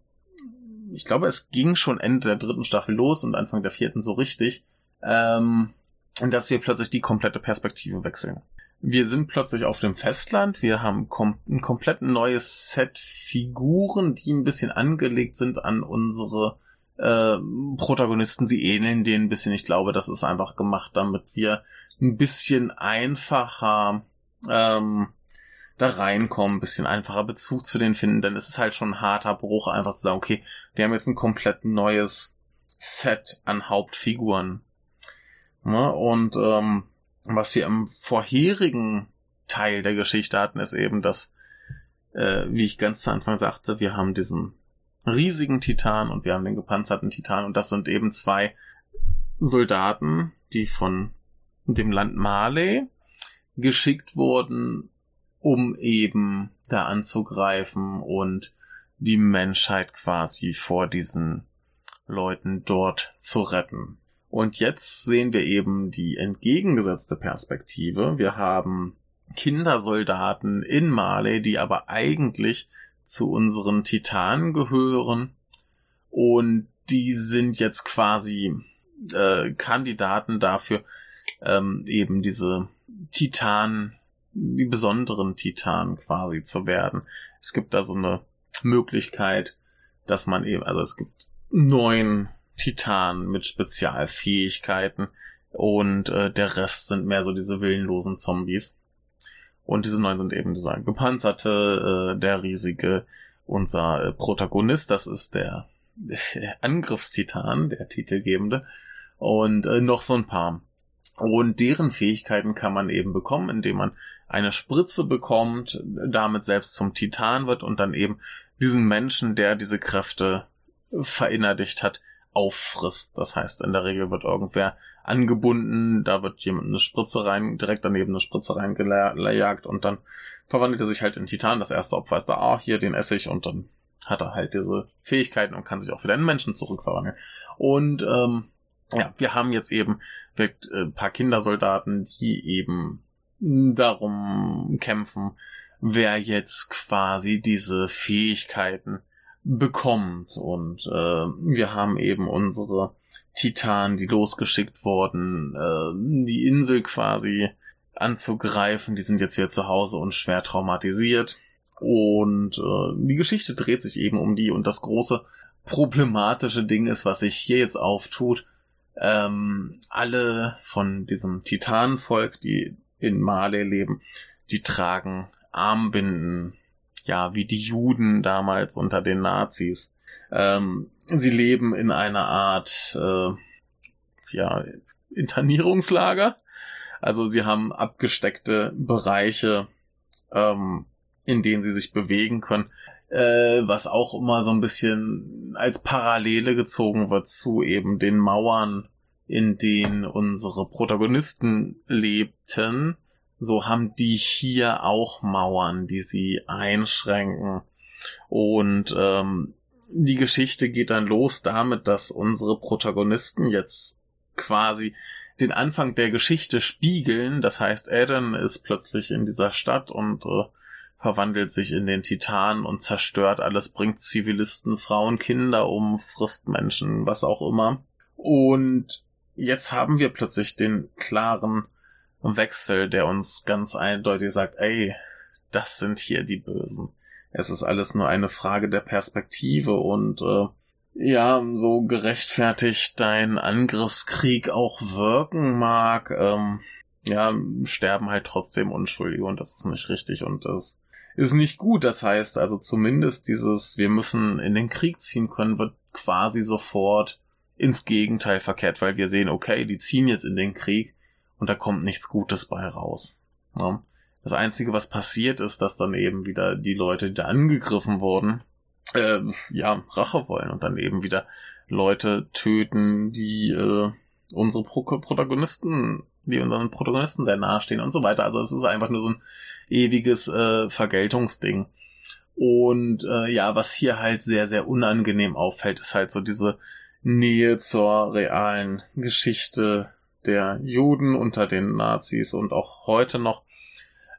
ich glaube, es ging schon Ende der dritten Staffel los und Anfang der vierten so richtig ähm, dass wir plötzlich die komplette Perspektive wechseln. Wir sind plötzlich auf dem Festland, wir haben kom ein komplett neues Set Figuren, die ein bisschen angelegt sind an unsere äh, Protagonisten. Sie ähneln denen ein bisschen. Ich glaube, das ist einfach gemacht, damit wir ein bisschen einfacher ähm, da reinkommen, ein bisschen einfacher Bezug zu denen finden, denn es ist halt schon ein harter Bruch, einfach zu sagen, okay, wir haben jetzt ein komplett neues Set an Hauptfiguren. Ne? Und ähm, was wir im vorherigen Teil der Geschichte hatten, ist eben, dass, äh, wie ich ganz zu Anfang sagte, wir haben diesen riesigen Titan und wir haben den gepanzerten Titan und das sind eben zwei Soldaten, die von dem Land Marley geschickt wurden, um eben da anzugreifen und die Menschheit quasi vor diesen Leuten dort zu retten. Und jetzt sehen wir eben die entgegengesetzte Perspektive. Wir haben Kindersoldaten in Mali, die aber eigentlich zu unseren Titanen gehören. Und die sind jetzt quasi äh, Kandidaten dafür, ähm, eben diese Titanen, die besonderen Titanen quasi zu werden. Es gibt da so eine Möglichkeit, dass man eben, also es gibt neun Titan mit Spezialfähigkeiten und äh, der Rest sind mehr so diese willenlosen Zombies. Und diese neuen sind eben dieser gepanzerte, äh, der riesige, unser äh, Protagonist, das ist der, der Angriffstitan, der titelgebende. Und äh, noch so ein paar Und deren Fähigkeiten kann man eben bekommen, indem man eine Spritze bekommt, damit selbst zum Titan wird und dann eben diesen Menschen, der diese Kräfte verinnerlicht hat, auffrisst. Das heißt, in der Regel wird irgendwer angebunden, da wird jemand eine Spritze rein, direkt daneben eine Spritze reingejagt und dann verwandelt er sich halt in Titan. Das erste Opfer ist da, ah, hier den esse ich und dann hat er halt diese Fähigkeiten und kann sich auch wieder in Menschen zurückverwandeln. Und ähm, ja, wir haben jetzt eben ein äh, paar Kindersoldaten, die eben darum kämpfen, wer jetzt quasi diese Fähigkeiten bekommt. Und äh, wir haben eben unsere Titanen, die losgeschickt wurden, äh, die Insel quasi anzugreifen. Die sind jetzt wieder zu Hause und schwer traumatisiert. Und äh, die Geschichte dreht sich eben um die. Und das große problematische Ding ist, was sich hier jetzt auftut. Ähm, alle von diesem Titanenvolk, die in Male leben, die tragen Armbinden, ja, wie die Juden damals unter den Nazis. Ähm, sie leben in einer Art, äh, ja, Internierungslager. Also sie haben abgesteckte Bereiche, ähm, in denen sie sich bewegen können, äh, was auch immer so ein bisschen als Parallele gezogen wird zu eben den Mauern, in denen unsere Protagonisten lebten so haben die hier auch Mauern, die sie einschränken. Und ähm, die Geschichte geht dann los damit, dass unsere Protagonisten jetzt quasi den Anfang der Geschichte spiegeln. Das heißt, Eden ist plötzlich in dieser Stadt und äh, verwandelt sich in den Titan und zerstört alles, bringt Zivilisten, Frauen, Kinder um, frisst Menschen, was auch immer. Und jetzt haben wir plötzlich den klaren Wechsel, der uns ganz eindeutig sagt, ey, das sind hier die Bösen. Es ist alles nur eine Frage der Perspektive und äh, ja, so gerechtfertigt dein Angriffskrieg auch wirken mag, ähm, ja, sterben halt trotzdem Unschuldige und das ist nicht richtig und das ist nicht gut. Das heißt also zumindest dieses, wir müssen in den Krieg ziehen können, wird quasi sofort ins Gegenteil verkehrt, weil wir sehen, okay, die ziehen jetzt in den Krieg, und da kommt nichts Gutes bei raus. Ja. Das Einzige, was passiert ist, dass dann eben wieder die Leute, die da angegriffen wurden, äh, ja, Rache wollen und dann eben wieder Leute töten, die äh, unsere Pro Protagonisten, die unseren Protagonisten sehr nahestehen und so weiter. Also es ist einfach nur so ein ewiges äh, Vergeltungsding. Und äh, ja, was hier halt sehr, sehr unangenehm auffällt, ist halt so diese Nähe zur realen Geschichte der Juden unter den Nazis und auch heute noch.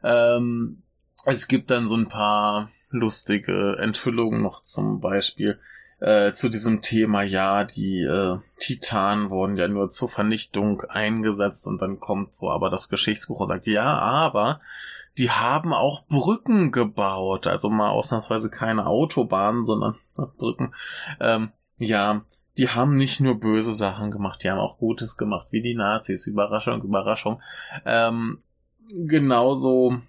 Ähm, es gibt dann so ein paar lustige Enthüllungen noch zum Beispiel äh, zu diesem Thema, ja, die äh, Titanen wurden ja nur zur Vernichtung eingesetzt und dann kommt so aber das Geschichtsbuch und sagt, ja, aber die haben auch Brücken gebaut, also mal ausnahmsweise keine Autobahnen, sondern Brücken. Ähm, ja, die haben nicht nur böse Sachen gemacht, die haben auch Gutes gemacht, wie die Nazis. Überraschung, Überraschung. Ähm, genauso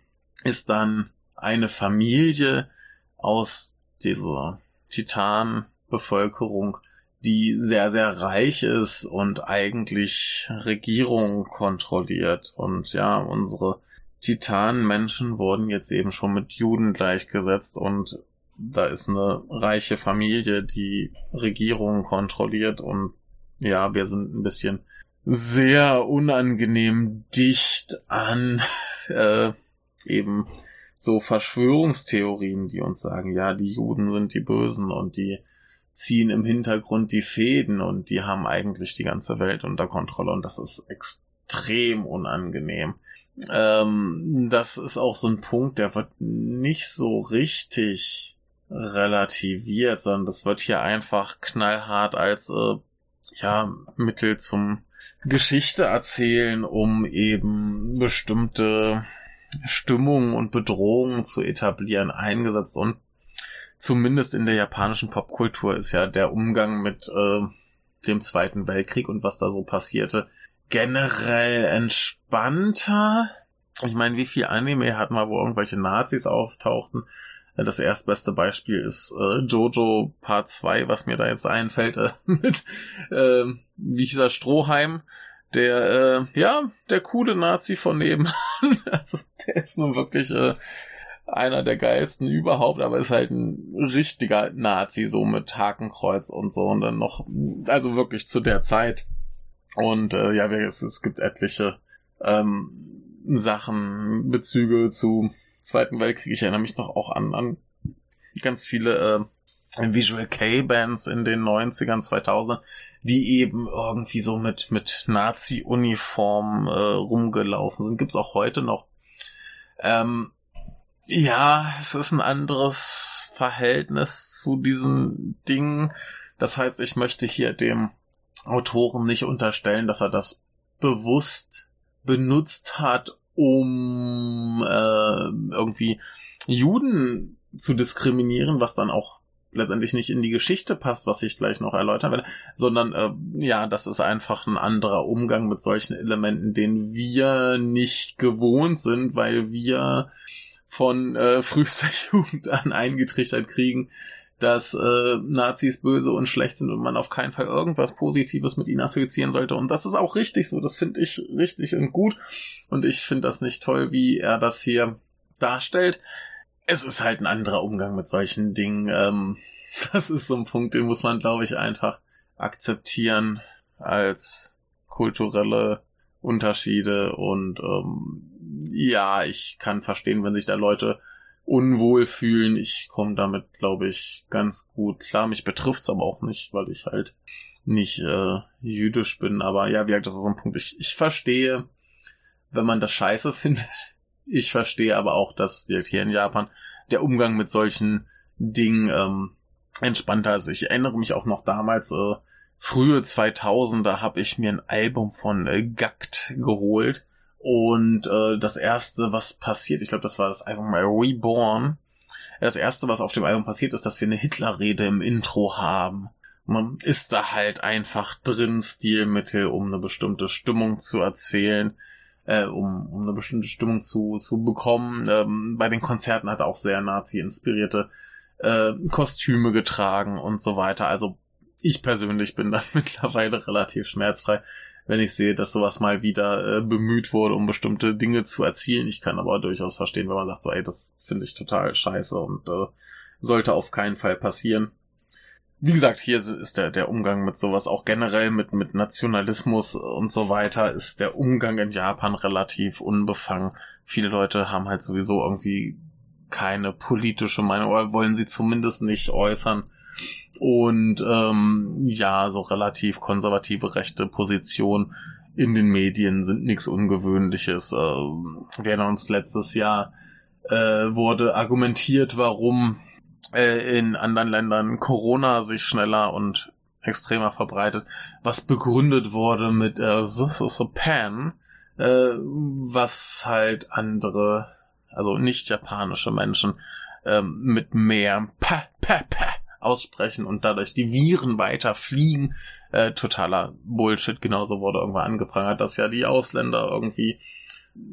ist dann eine Familie aus dieser Titanbevölkerung, die sehr, sehr reich ist und eigentlich Regierung kontrolliert. Und ja, unsere Titanenmenschen wurden jetzt eben schon mit Juden gleichgesetzt und da ist eine reiche Familie, die Regierung kontrolliert und ja, wir sind ein bisschen sehr unangenehm dicht an äh, eben so Verschwörungstheorien, die uns sagen, ja, die Juden sind die Bösen und die ziehen im Hintergrund die Fäden und die haben eigentlich die ganze Welt unter Kontrolle und das ist extrem unangenehm. Ähm, das ist auch so ein Punkt, der wird nicht so richtig relativiert, sondern das wird hier einfach knallhart als äh, ja Mittel zum Geschichte erzählen, um eben bestimmte Stimmungen und Bedrohungen zu etablieren, eingesetzt und zumindest in der japanischen Popkultur ist ja der Umgang mit äh, dem Zweiten Weltkrieg und was da so passierte generell entspannter. Ich meine, wie viel Anime hat man, wo irgendwelche Nazis auftauchten? Das erstbeste Beispiel ist äh, Jojo Part 2, was mir da jetzt einfällt, äh, mit, äh, wie hieß er, Stroheim, der, äh, ja, der coole Nazi von nebenan. also der ist nun wirklich äh, einer der geilsten überhaupt, aber ist halt ein richtiger Nazi, so mit Hakenkreuz und so und dann noch, also wirklich zu der Zeit. Und äh, ja, es, es gibt etliche ähm, Sachen, Bezüge zu Zweiten Weltkrieg. Ich erinnere mich noch auch an, an ganz viele äh, Visual K-Bands in den 90ern, 2000ern, die eben irgendwie so mit, mit Nazi-Uniform äh, rumgelaufen sind. Gibt's auch heute noch. Ähm, ja, es ist ein anderes Verhältnis zu diesen Dingen. Das heißt, ich möchte hier dem Autoren nicht unterstellen, dass er das bewusst benutzt hat, um äh, irgendwie Juden zu diskriminieren, was dann auch letztendlich nicht in die Geschichte passt, was ich gleich noch erläutern werde, sondern äh, ja, das ist einfach ein anderer Umgang mit solchen Elementen, den wir nicht gewohnt sind, weil wir von äh, frühester Jugend an eingetrichtert kriegen, dass äh, Nazis böse und schlecht sind und man auf keinen Fall irgendwas Positives mit ihnen assoziieren sollte. Und das ist auch richtig so. Das finde ich richtig und gut. Und ich finde das nicht toll, wie er das hier darstellt. Es ist halt ein anderer Umgang mit solchen Dingen. Ähm, das ist so ein Punkt, den muss man, glaube ich, einfach akzeptieren als kulturelle Unterschiede. Und ähm, ja, ich kann verstehen, wenn sich da Leute unwohl fühlen. Ich komme damit, glaube ich, ganz gut klar. Mich betrifft's aber auch nicht, weil ich halt nicht äh, jüdisch bin. Aber ja, wie gesagt, das ist so ein Punkt. Ich, ich verstehe, wenn man das scheiße findet. Ich verstehe aber auch, dass wir hier in Japan der Umgang mit solchen Dingen ähm, entspannter ist. Ich erinnere mich auch noch damals, äh, frühe 2000er habe ich mir ein Album von äh, Gackt geholt und äh, das erste, was passiert, ich glaube, das war das Album Reborn. Das erste, was auf dem Album passiert, ist, dass wir eine Hitlerrede im Intro haben. Man ist da halt einfach drin, Stilmittel, um eine bestimmte Stimmung zu erzählen, äh, um, um eine bestimmte Stimmung zu, zu bekommen. Ähm, bei den Konzerten hat er auch sehr Nazi-inspirierte äh, Kostüme getragen und so weiter. Also ich persönlich bin da mittlerweile relativ schmerzfrei wenn ich sehe, dass sowas mal wieder äh, bemüht wurde, um bestimmte Dinge zu erzielen. Ich kann aber durchaus verstehen, wenn man sagt, so, ey, das finde ich total scheiße und äh, sollte auf keinen Fall passieren. Wie gesagt, hier ist der, der Umgang mit sowas auch generell mit, mit Nationalismus und so weiter, ist der Umgang in Japan relativ unbefangen. Viele Leute haben halt sowieso irgendwie keine politische Meinung oder wollen sie zumindest nicht äußern. Und ähm, ja, so relativ konservative rechte Position in den Medien sind nichts Ungewöhnliches. Äh, wir erinnern uns letztes Jahr äh, wurde argumentiert, warum äh, in anderen Ländern Corona sich schneller und extremer verbreitet, was begründet wurde mit äh, This is a Pan, äh, was halt andere, also nicht japanische Menschen äh, mit mehr pa, pa, pa aussprechen und dadurch die Viren weiter fliegen. Äh, totaler Bullshit. Genauso wurde irgendwann angeprangert, dass ja die Ausländer irgendwie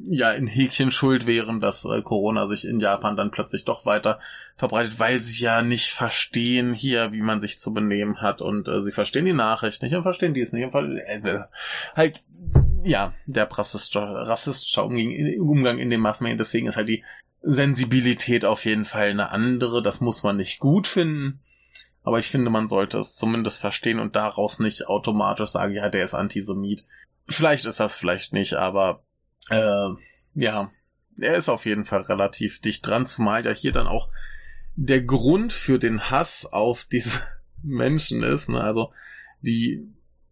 ja in Häkchen schuld wären, dass äh, Corona sich in Japan dann plötzlich doch weiter verbreitet, weil sie ja nicht verstehen hier, wie man sich zu benehmen hat und äh, sie verstehen die Nachricht nicht und verstehen dies nicht. Und, äh, halt, ja, der rassistische, rassistische Umgang, Umgang in den Massenmedien. Deswegen ist halt die Sensibilität auf jeden Fall eine andere. Das muss man nicht gut finden. Aber ich finde, man sollte es zumindest verstehen und daraus nicht automatisch sagen, ja, der ist Antisemit. Vielleicht ist das vielleicht nicht, aber äh, ja, er ist auf jeden Fall relativ dicht dran, zumal ja hier dann auch der Grund für den Hass auf diese Menschen ist. Ne? Also die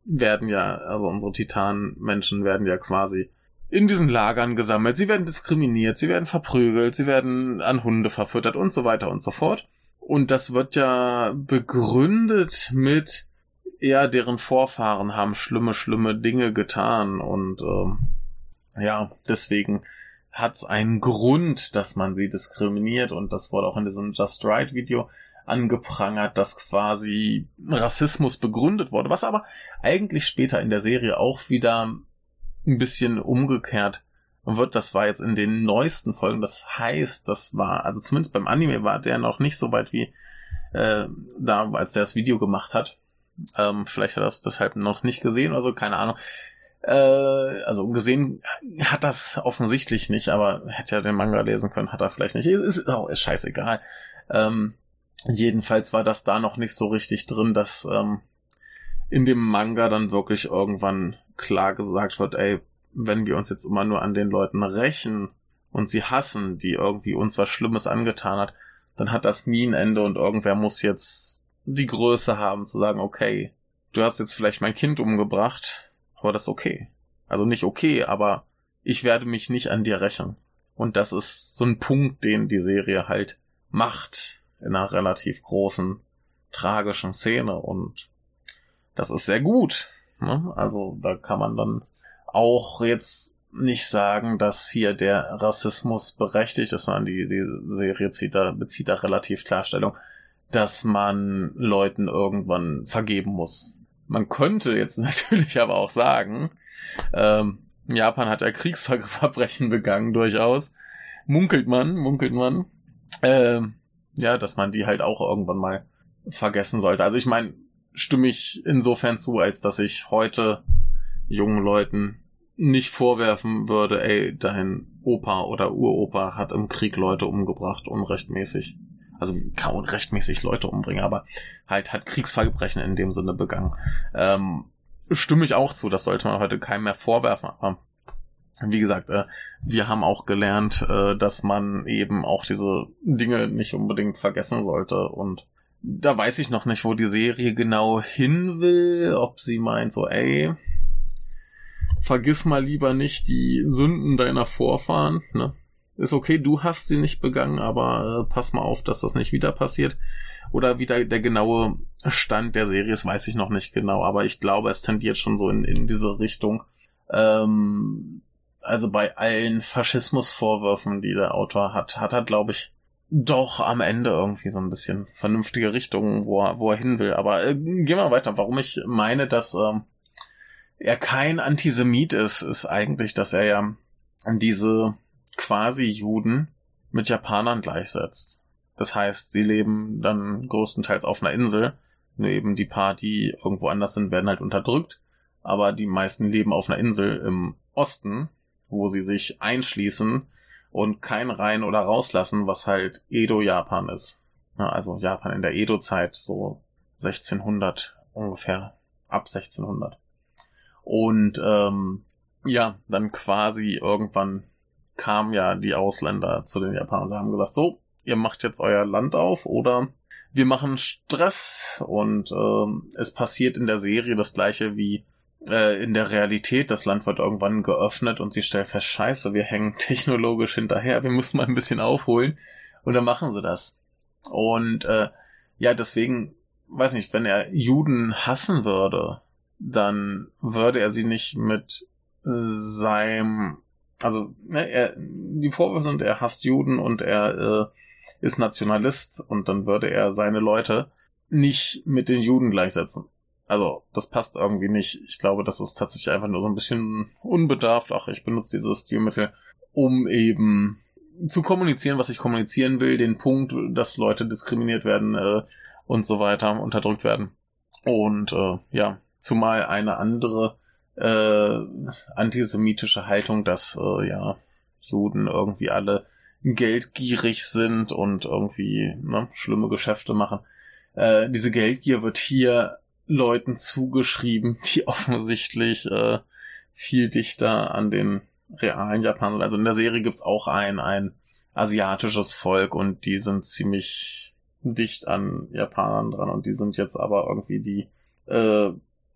werden ja, also unsere Titanmenschen werden ja quasi in diesen Lagern gesammelt. Sie werden diskriminiert, sie werden verprügelt, sie werden an Hunde verfüttert und so weiter und so fort. Und das wird ja begründet mit, ja, deren Vorfahren haben schlimme, schlimme Dinge getan. Und ähm, ja, deswegen hat es einen Grund, dass man sie diskriminiert. Und das wurde auch in diesem Just Right Video angeprangert, dass quasi Rassismus begründet wurde, was aber eigentlich später in der Serie auch wieder ein bisschen umgekehrt wird. Das war jetzt in den neuesten Folgen. Das heißt, das war, also zumindest beim Anime war der noch nicht so weit wie äh, da, als der das Video gemacht hat. Ähm, vielleicht hat er das deshalb noch nicht gesehen oder so, keine Ahnung. Äh, also gesehen hat das offensichtlich nicht, aber hätte ja den Manga lesen können, hat er vielleicht nicht. Ist, auch ist scheißegal. Ähm, jedenfalls war das da noch nicht so richtig drin, dass ähm, in dem Manga dann wirklich irgendwann klar gesagt wird, ey, wenn wir uns jetzt immer nur an den Leuten rächen und sie hassen, die irgendwie uns was Schlimmes angetan hat, dann hat das nie ein Ende und irgendwer muss jetzt die Größe haben zu sagen, okay, du hast jetzt vielleicht mein Kind umgebracht, aber das ist okay. Also nicht okay, aber ich werde mich nicht an dir rächen. Und das ist so ein Punkt, den die Serie halt macht in einer relativ großen, tragischen Szene und das ist sehr gut. Ne? Also da kann man dann auch jetzt nicht sagen, dass hier der Rassismus berechtigt ist, sondern die, die Serie zieht da, bezieht da relativ Klarstellung, dass man Leuten irgendwann vergeben muss. Man könnte jetzt natürlich aber auch sagen, ähm, Japan hat ja Kriegsverbrechen begangen, durchaus. Munkelt man, munkelt man. Ähm, ja, dass man die halt auch irgendwann mal vergessen sollte. Also ich meine, stimme ich insofern zu, als dass ich heute jungen Leuten nicht vorwerfen würde, ey, dein Opa oder Uropa hat im Krieg Leute umgebracht, unrechtmäßig. Also kann unrechtmäßig Leute umbringen, aber halt hat Kriegsverbrechen in dem Sinne begangen. Ähm, stimme ich auch zu, das sollte man heute keinem mehr vorwerfen, aber wie gesagt, äh, wir haben auch gelernt, äh, dass man eben auch diese Dinge nicht unbedingt vergessen sollte und da weiß ich noch nicht, wo die Serie genau hin will, ob sie meint so, ey, vergiss mal lieber nicht die Sünden deiner Vorfahren, ne? Ist okay, du hast sie nicht begangen, aber äh, pass mal auf, dass das nicht wieder passiert. Oder wie der, der genaue Stand der Serie ist, weiß ich noch nicht genau, aber ich glaube, es tendiert schon so in, in diese Richtung. Ähm, also bei allen Faschismusvorwürfen, die der Autor hat, hat er, glaube ich, doch am Ende irgendwie so ein bisschen vernünftige Richtungen, wo er, wo er hin will. Aber äh, gehen wir weiter. Warum ich meine, dass ähm, er kein Antisemit ist, ist eigentlich, dass er ja diese Quasi-Juden mit Japanern gleichsetzt. Das heißt, sie leben dann größtenteils auf einer Insel. Nur eben die paar, die irgendwo anders sind, werden halt unterdrückt. Aber die meisten leben auf einer Insel im Osten, wo sie sich einschließen und kein rein oder rauslassen, was halt Edo-Japan ist. also Japan in der Edo-Zeit, so 1600 ungefähr, ab 1600. Und ähm, ja, dann quasi irgendwann kamen ja die Ausländer zu den Japanern. Sie haben gesagt, so, ihr macht jetzt euer Land auf oder wir machen Stress und ähm, es passiert in der Serie das gleiche wie äh, in der Realität, das Land wird irgendwann geöffnet und sie stellt fest, scheiße, wir hängen technologisch hinterher, wir müssen mal ein bisschen aufholen. Und dann machen sie das. Und äh, ja, deswegen, weiß nicht, wenn er Juden hassen würde, dann würde er sie nicht mit seinem, also ne, er, die Vorwürfe sind, er hasst Juden und er äh, ist Nationalist und dann würde er seine Leute nicht mit den Juden gleichsetzen. Also, das passt irgendwie nicht. Ich glaube, das ist tatsächlich einfach nur so ein bisschen unbedarft. Ach, ich benutze dieses Stilmittel, um eben zu kommunizieren, was ich kommunizieren will, den Punkt, dass Leute diskriminiert werden äh, und so weiter, unterdrückt werden. Und äh, ja, zumal eine andere äh, antisemitische Haltung, dass äh, ja Juden irgendwie alle geldgierig sind und irgendwie ne, schlimme Geschäfte machen. Äh, diese Geldgier wird hier Leuten zugeschrieben, die offensichtlich äh, viel dichter an den realen Japanern. Also in der Serie gibt's auch ein, ein asiatisches Volk und die sind ziemlich dicht an Japanern dran und die sind jetzt aber irgendwie die, äh,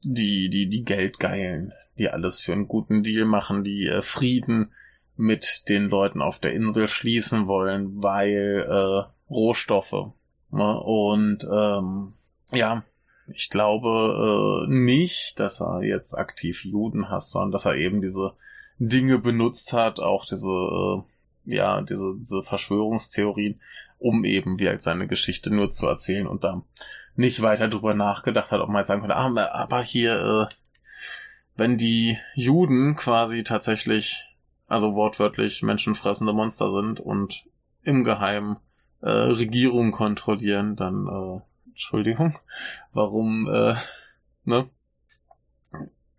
die, die, die Geldgeilen, die alles für einen guten Deal machen, die äh, Frieden mit den Leuten auf der Insel schließen wollen, weil äh, Rohstoffe. Ne? Und ähm, ja, ich glaube äh, nicht, dass er jetzt aktiv Juden hasst, sondern dass er eben diese Dinge benutzt hat, auch diese, äh, ja, diese, diese Verschwörungstheorien, um eben wie halt seine Geschichte nur zu erzählen und da nicht weiter drüber nachgedacht hat, ob man jetzt sagen könnte, ah, aber hier, äh, wenn die Juden quasi tatsächlich, also wortwörtlich menschenfressende Monster sind und im Geheimen äh, Regierungen kontrollieren, dann äh, Entschuldigung, warum, äh, ne?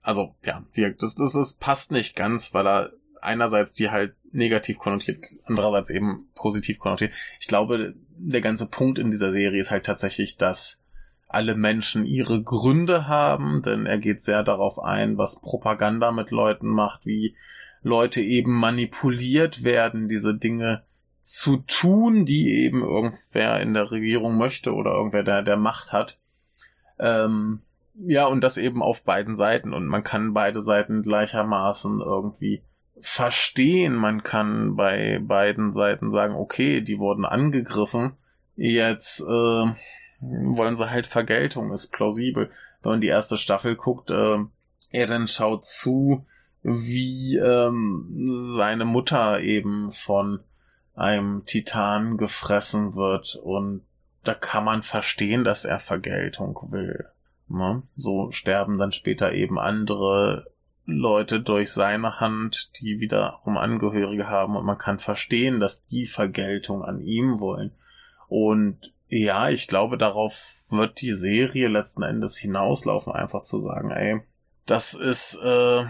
also ja, das, das, das passt nicht ganz, weil er einerseits die halt negativ konnotiert, andererseits eben positiv konnotiert. Ich glaube, der ganze Punkt in dieser Serie ist halt tatsächlich, dass alle Menschen ihre Gründe haben, denn er geht sehr darauf ein, was Propaganda mit Leuten macht, wie Leute eben manipuliert werden, diese Dinge zu tun, die eben irgendwer in der Regierung möchte oder irgendwer der, der Macht hat. Ähm, ja, und das eben auf beiden Seiten. Und man kann beide Seiten gleichermaßen irgendwie verstehen. Man kann bei beiden Seiten sagen, okay, die wurden angegriffen. Jetzt äh, wollen sie halt Vergeltung, ist plausibel. Wenn man die erste Staffel guckt, äh, er dann schaut zu, wie ähm, seine Mutter eben von einem Titan gefressen wird und da kann man verstehen, dass er Vergeltung will. Ne? So sterben dann später eben andere Leute durch seine Hand, die wiederum Angehörige haben und man kann verstehen, dass die Vergeltung an ihm wollen. Und ja, ich glaube, darauf wird die Serie letzten Endes hinauslaufen, einfach zu sagen, ey, das ist, äh,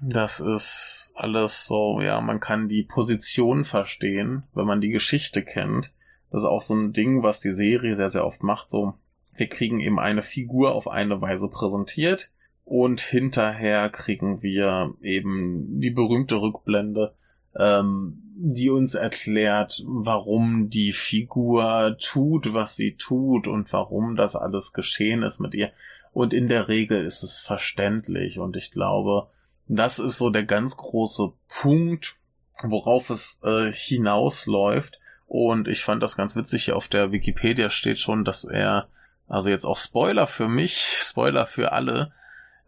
das ist alles so, ja, man kann die Position verstehen, wenn man die Geschichte kennt. Das ist auch so ein Ding, was die Serie sehr, sehr oft macht, so, wir kriegen eben eine Figur auf eine Weise präsentiert und hinterher kriegen wir eben die berühmte Rückblende, ähm, die uns erklärt, warum die Figur tut, was sie tut und warum das alles geschehen ist mit ihr. Und in der Regel ist es verständlich und ich glaube, das ist so der ganz große Punkt, worauf es äh, hinausläuft. Und ich fand das ganz witzig, hier auf der Wikipedia steht schon, dass er, also jetzt auch Spoiler für mich, Spoiler für alle,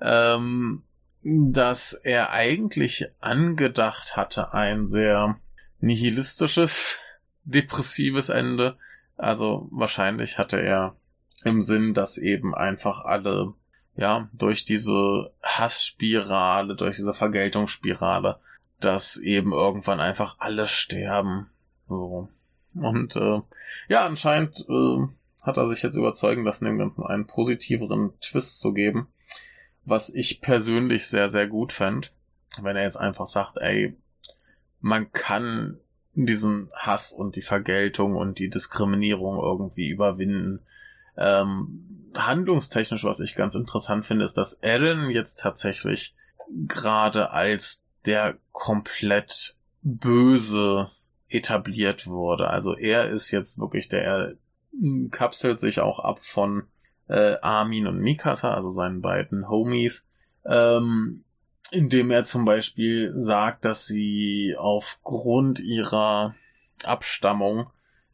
ähm, dass er eigentlich angedacht hatte, ein sehr nihilistisches, depressives Ende. Also wahrscheinlich hatte er im Sinn, dass eben einfach alle, ja, durch diese Hassspirale, durch diese Vergeltungsspirale, dass eben irgendwann einfach alle sterben. So. Und äh, ja, anscheinend äh, hat er sich jetzt überzeugen lassen, dem Ganzen einen positiveren Twist zu geben was ich persönlich sehr, sehr gut fände, wenn er jetzt einfach sagt, ey, man kann diesen Hass und die Vergeltung und die Diskriminierung irgendwie überwinden. Ähm, handlungstechnisch, was ich ganz interessant finde, ist, dass Eren jetzt tatsächlich gerade als der komplett böse etabliert wurde. Also er ist jetzt wirklich der, er kapselt sich auch ab von äh, Armin und Mikasa, also seinen beiden Homies, ähm, indem er zum Beispiel sagt, dass sie aufgrund ihrer Abstammung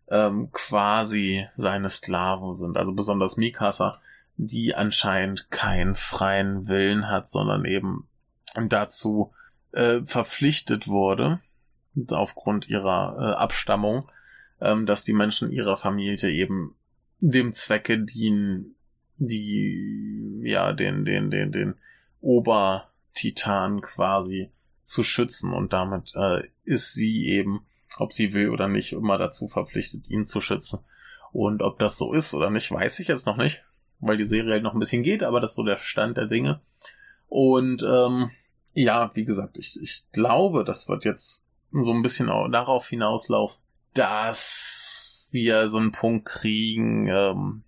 ähm, quasi seine Sklaven sind. Also besonders Mikasa, die anscheinend keinen freien Willen hat, sondern eben dazu äh, verpflichtet wurde, aufgrund ihrer äh, Abstammung, ähm, dass die Menschen ihrer Familie eben dem Zwecke dienen, die, ja, den, den, den, den Obertitan quasi zu schützen und damit äh, ist sie eben, ob sie will oder nicht, immer dazu verpflichtet, ihn zu schützen. Und ob das so ist oder nicht, weiß ich jetzt noch nicht, weil die Serie halt noch ein bisschen geht, aber das ist so der Stand der Dinge. Und ähm, ja, wie gesagt, ich, ich glaube, das wird jetzt so ein bisschen auch darauf hinauslaufen, dass wir so einen Punkt kriegen, ähm,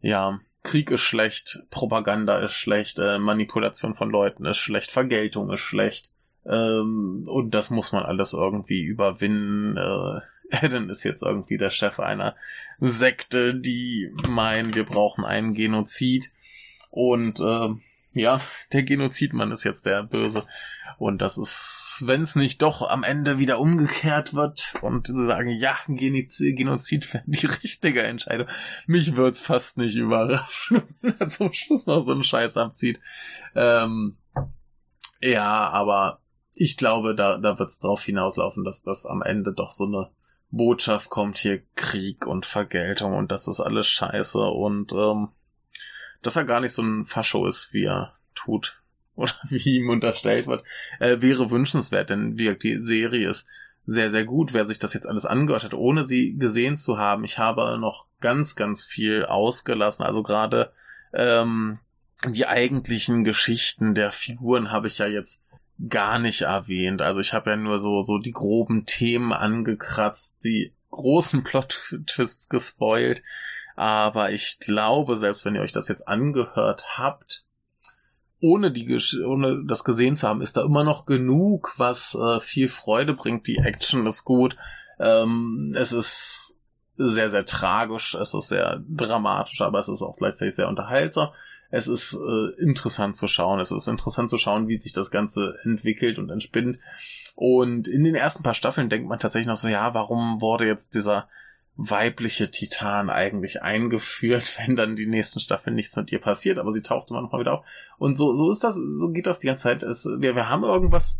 ja, Krieg ist schlecht, Propaganda ist schlecht, äh, Manipulation von Leuten ist schlecht, Vergeltung ist schlecht. Ähm, und das muss man alles irgendwie überwinden. Äh, Eden ist jetzt irgendwie der Chef einer Sekte, die meinen, wir brauchen einen Genozid. Und äh, ja, der Genozidmann ist jetzt der Böse. Und das ist, wenn es nicht doch am Ende wieder umgekehrt wird und sie sagen, ja, Genozid, Genozid wäre die richtige Entscheidung. Mich wird's fast nicht überraschen, wenn er zum Schluss noch so einen Scheiß abzieht. Ähm, ja, aber ich glaube, da, da wird's drauf hinauslaufen, dass das am Ende doch so eine Botschaft kommt, hier Krieg und Vergeltung und das ist alles scheiße und ähm, dass er gar nicht so ein Fascho ist, wie er tut. Oder wie ihm unterstellt wird, äh, wäre wünschenswert, denn wie die Serie ist sehr, sehr gut, wer sich das jetzt alles angehört hat, ohne sie gesehen zu haben. Ich habe noch ganz, ganz viel ausgelassen. Also gerade ähm, die eigentlichen Geschichten der Figuren habe ich ja jetzt gar nicht erwähnt. Also ich habe ja nur so, so die groben Themen angekratzt, die großen Plot-Twists gespoilt. Aber ich glaube, selbst wenn ihr euch das jetzt angehört habt, ohne die ohne das gesehen zu haben, ist da immer noch genug, was äh, viel Freude bringt. Die Action ist gut. Ähm, es ist sehr, sehr tragisch, es ist sehr dramatisch, aber es ist auch gleichzeitig sehr unterhaltsam. Es ist äh, interessant zu schauen. Es ist interessant zu schauen, wie sich das Ganze entwickelt und entspinnt. Und in den ersten paar Staffeln denkt man tatsächlich noch so, ja, warum wurde jetzt dieser weibliche Titan eigentlich eingeführt, wenn dann die nächsten Staffeln nichts mit ihr passiert, aber sie taucht immer noch mal wieder auf. Und so, so ist das, so geht das die ganze Zeit. Es, wir, wir haben irgendwas,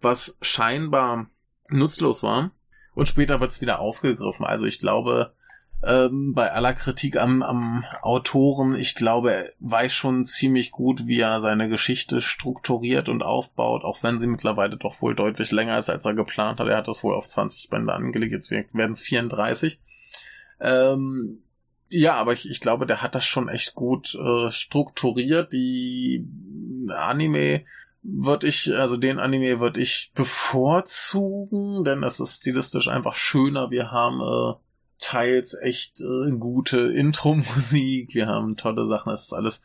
was scheinbar nutzlos war. Und später wird es wieder aufgegriffen. Also ich glaube, ähm, bei aller Kritik am, am Autoren, ich glaube, er weiß schon ziemlich gut, wie er seine Geschichte strukturiert und aufbaut, auch wenn sie mittlerweile doch wohl deutlich länger ist, als er geplant hat. Er hat das wohl auf 20 Bände angelegt, jetzt werden es 34. Ähm, ja, aber ich, ich glaube, der hat das schon echt gut äh, strukturiert. Die Anime würde ich, also den Anime würde ich bevorzugen, denn es ist stilistisch einfach schöner. Wir haben äh, teils echt äh, gute Intro-Musik, wir haben tolle Sachen, es ist alles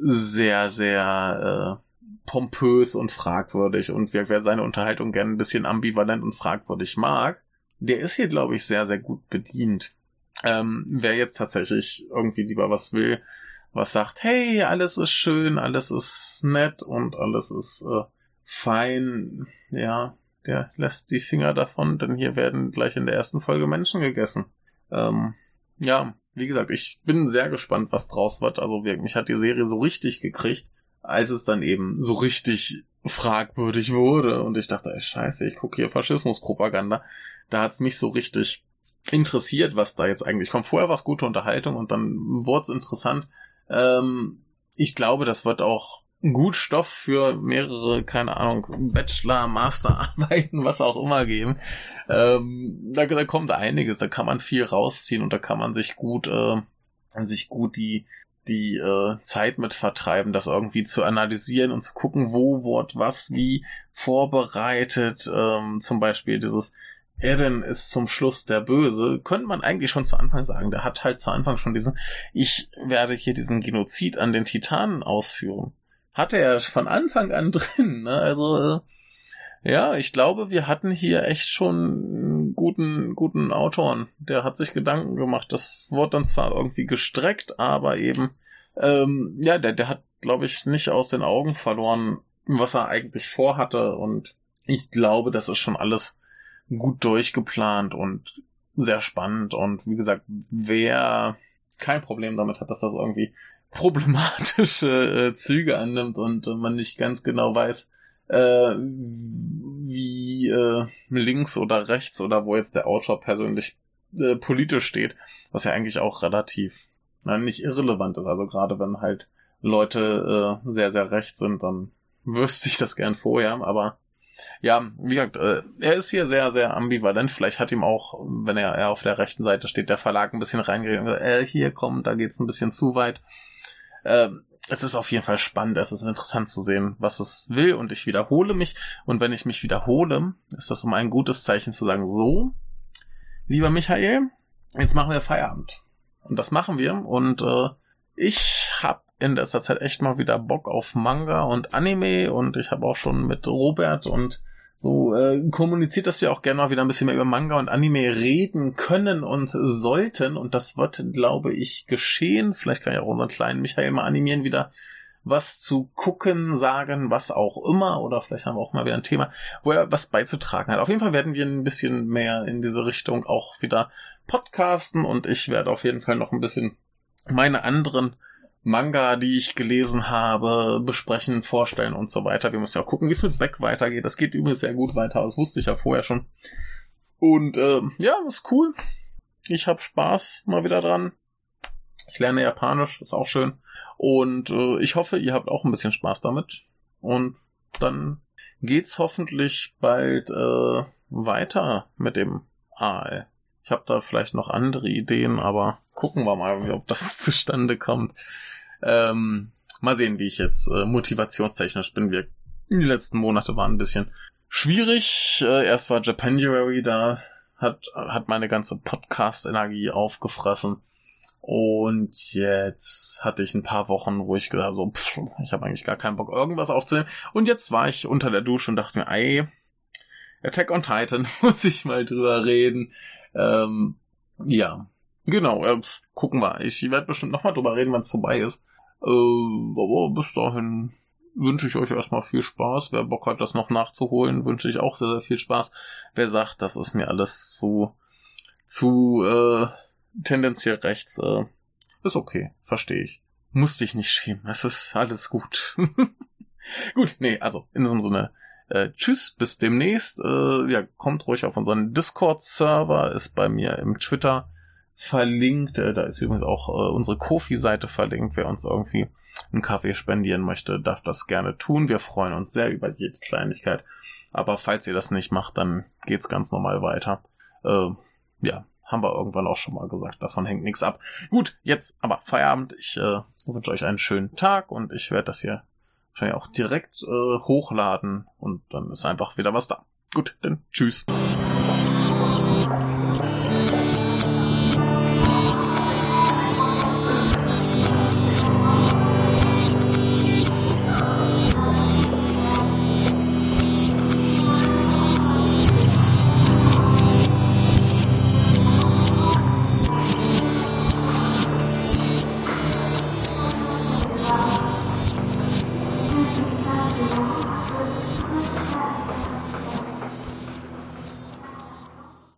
sehr, sehr äh, pompös und fragwürdig und wer, wer seine Unterhaltung gerne ein bisschen ambivalent und fragwürdig mag, der ist hier, glaube ich, sehr, sehr gut bedient. Ähm, wer jetzt tatsächlich irgendwie lieber was will, was sagt, hey, alles ist schön, alles ist nett und alles ist äh, fein, ja, der lässt die Finger davon, denn hier werden gleich in der ersten Folge Menschen gegessen. Ähm, ja, wie gesagt, ich bin sehr gespannt, was draus wird. Also mich hat die Serie so richtig gekriegt, als es dann eben so richtig fragwürdig wurde und ich dachte, ey, scheiße, ich gucke hier Faschismuspropaganda. Da hat's mich so richtig interessiert, was da jetzt eigentlich kommt. Vorher war es gute Unterhaltung und dann wurde es interessant. Ähm, ich glaube, das wird auch gut Stoff für mehrere, keine Ahnung, Bachelor, Masterarbeiten, was auch immer geben. Ähm, da, da kommt einiges, da kann man viel rausziehen und da kann man sich gut, äh, sich gut die die äh, Zeit mit vertreiben, das irgendwie zu analysieren und zu gucken, wo Wort was wie vorbereitet. Ähm, zum Beispiel dieses Eren ist zum Schluss der Böse, könnte man eigentlich schon zu Anfang sagen. Der hat halt zu Anfang schon diesen, ich werde hier diesen Genozid an den Titanen ausführen hatte er von Anfang an drin. Ne? Also äh, ja, ich glaube, wir hatten hier echt schon guten, guten Autoren. Der hat sich Gedanken gemacht. Das wurde dann zwar irgendwie gestreckt, aber eben, ähm, ja, der, der hat, glaube ich, nicht aus den Augen verloren, was er eigentlich vorhatte. Und ich glaube, das ist schon alles gut durchgeplant und sehr spannend. Und wie gesagt, wer kein Problem damit hat, dass das irgendwie problematische äh, Züge annimmt und äh, man nicht ganz genau weiß, äh, wie äh, links oder rechts oder wo jetzt der Autor persönlich äh, politisch steht, was ja eigentlich auch relativ na, nicht irrelevant ist. Also gerade wenn halt Leute äh, sehr, sehr rechts sind, dann wüsste ich das gern vorher, aber ja, wie gesagt, äh, er ist hier sehr, sehr ambivalent. Vielleicht hat ihm auch, wenn er, er auf der rechten Seite steht, der Verlag ein bisschen reingegangen, äh, hier kommt, da geht's ein bisschen zu weit. Ähm, es ist auf jeden Fall spannend, es ist interessant zu sehen, was es will. Und ich wiederhole mich. Und wenn ich mich wiederhole, ist das um ein gutes Zeichen zu sagen, so, lieber Michael, jetzt machen wir Feierabend. Und das machen wir. Und äh, ich habe in letzter Zeit echt mal wieder Bock auf Manga und Anime. Und ich habe auch schon mit Robert und so äh, kommuniziert, dass wir auch gerne mal wieder ein bisschen mehr über Manga und Anime reden können und sollten. Und das wird, glaube ich, geschehen. Vielleicht kann ich auch unseren kleinen Michael mal animieren, wieder was zu gucken, sagen, was auch immer. Oder vielleicht haben wir auch mal wieder ein Thema, wo er was beizutragen hat. Auf jeden Fall werden wir ein bisschen mehr in diese Richtung auch wieder podcasten. Und ich werde auf jeden Fall noch ein bisschen meine anderen Manga, die ich gelesen habe, besprechen, vorstellen und so weiter. Wir müssen ja auch gucken, wie es mit Beck weitergeht. Das geht übrigens sehr gut weiter. Das wusste ich ja vorher schon. Und äh, ja, ist cool. Ich habe Spaß mal wieder dran. Ich lerne Japanisch, ist auch schön. Und äh, ich hoffe, ihr habt auch ein bisschen Spaß damit. Und dann geht's hoffentlich bald äh, weiter mit dem Aal. Ich habe da vielleicht noch andere Ideen, aber gucken wir mal, ob das zustande kommt. Ähm, mal sehen, wie ich jetzt äh, motivationstechnisch bin. Wir, die letzten Monate waren ein bisschen schwierig. Äh, erst war Japanuary da, hat, hat meine ganze Podcast-Energie aufgefressen. Und jetzt hatte ich ein paar Wochen, wo ich gesagt so, pff, ich habe eigentlich gar keinen Bock, irgendwas aufzunehmen. Und jetzt war ich unter der Dusche und dachte mir, ey, Attack on Titan, muss ich mal drüber reden. Ähm, ja, genau, äh, gucken wir. Ich werde bestimmt nochmal drüber reden, wenn es vorbei ist. Äh, aber bis dahin wünsche ich euch erstmal viel Spaß. Wer Bock hat, das noch nachzuholen, wünsche ich auch sehr, sehr viel Spaß. Wer sagt, das ist mir alles zu, zu, äh, tendenziell rechts, äh, ist okay, verstehe ich. Muss dich nicht schämen, es ist alles gut. gut, nee, also in diesem Sinne, äh, tschüss, bis demnächst. Äh, ja, kommt ruhig auf unseren Discord-Server, ist bei mir im Twitter verlinkt. Äh, da ist übrigens auch äh, unsere Kofi-Seite verlinkt. Wer uns irgendwie einen Kaffee spendieren möchte, darf das gerne tun. Wir freuen uns sehr über jede Kleinigkeit. Aber falls ihr das nicht macht, dann geht's ganz normal weiter. Äh, ja, haben wir irgendwann auch schon mal gesagt. Davon hängt nichts ab. Gut, jetzt aber Feierabend. Ich äh, wünsche euch einen schönen Tag und ich werde das hier wahrscheinlich auch direkt äh, hochladen und dann ist einfach wieder was da. Gut, dann tschüss.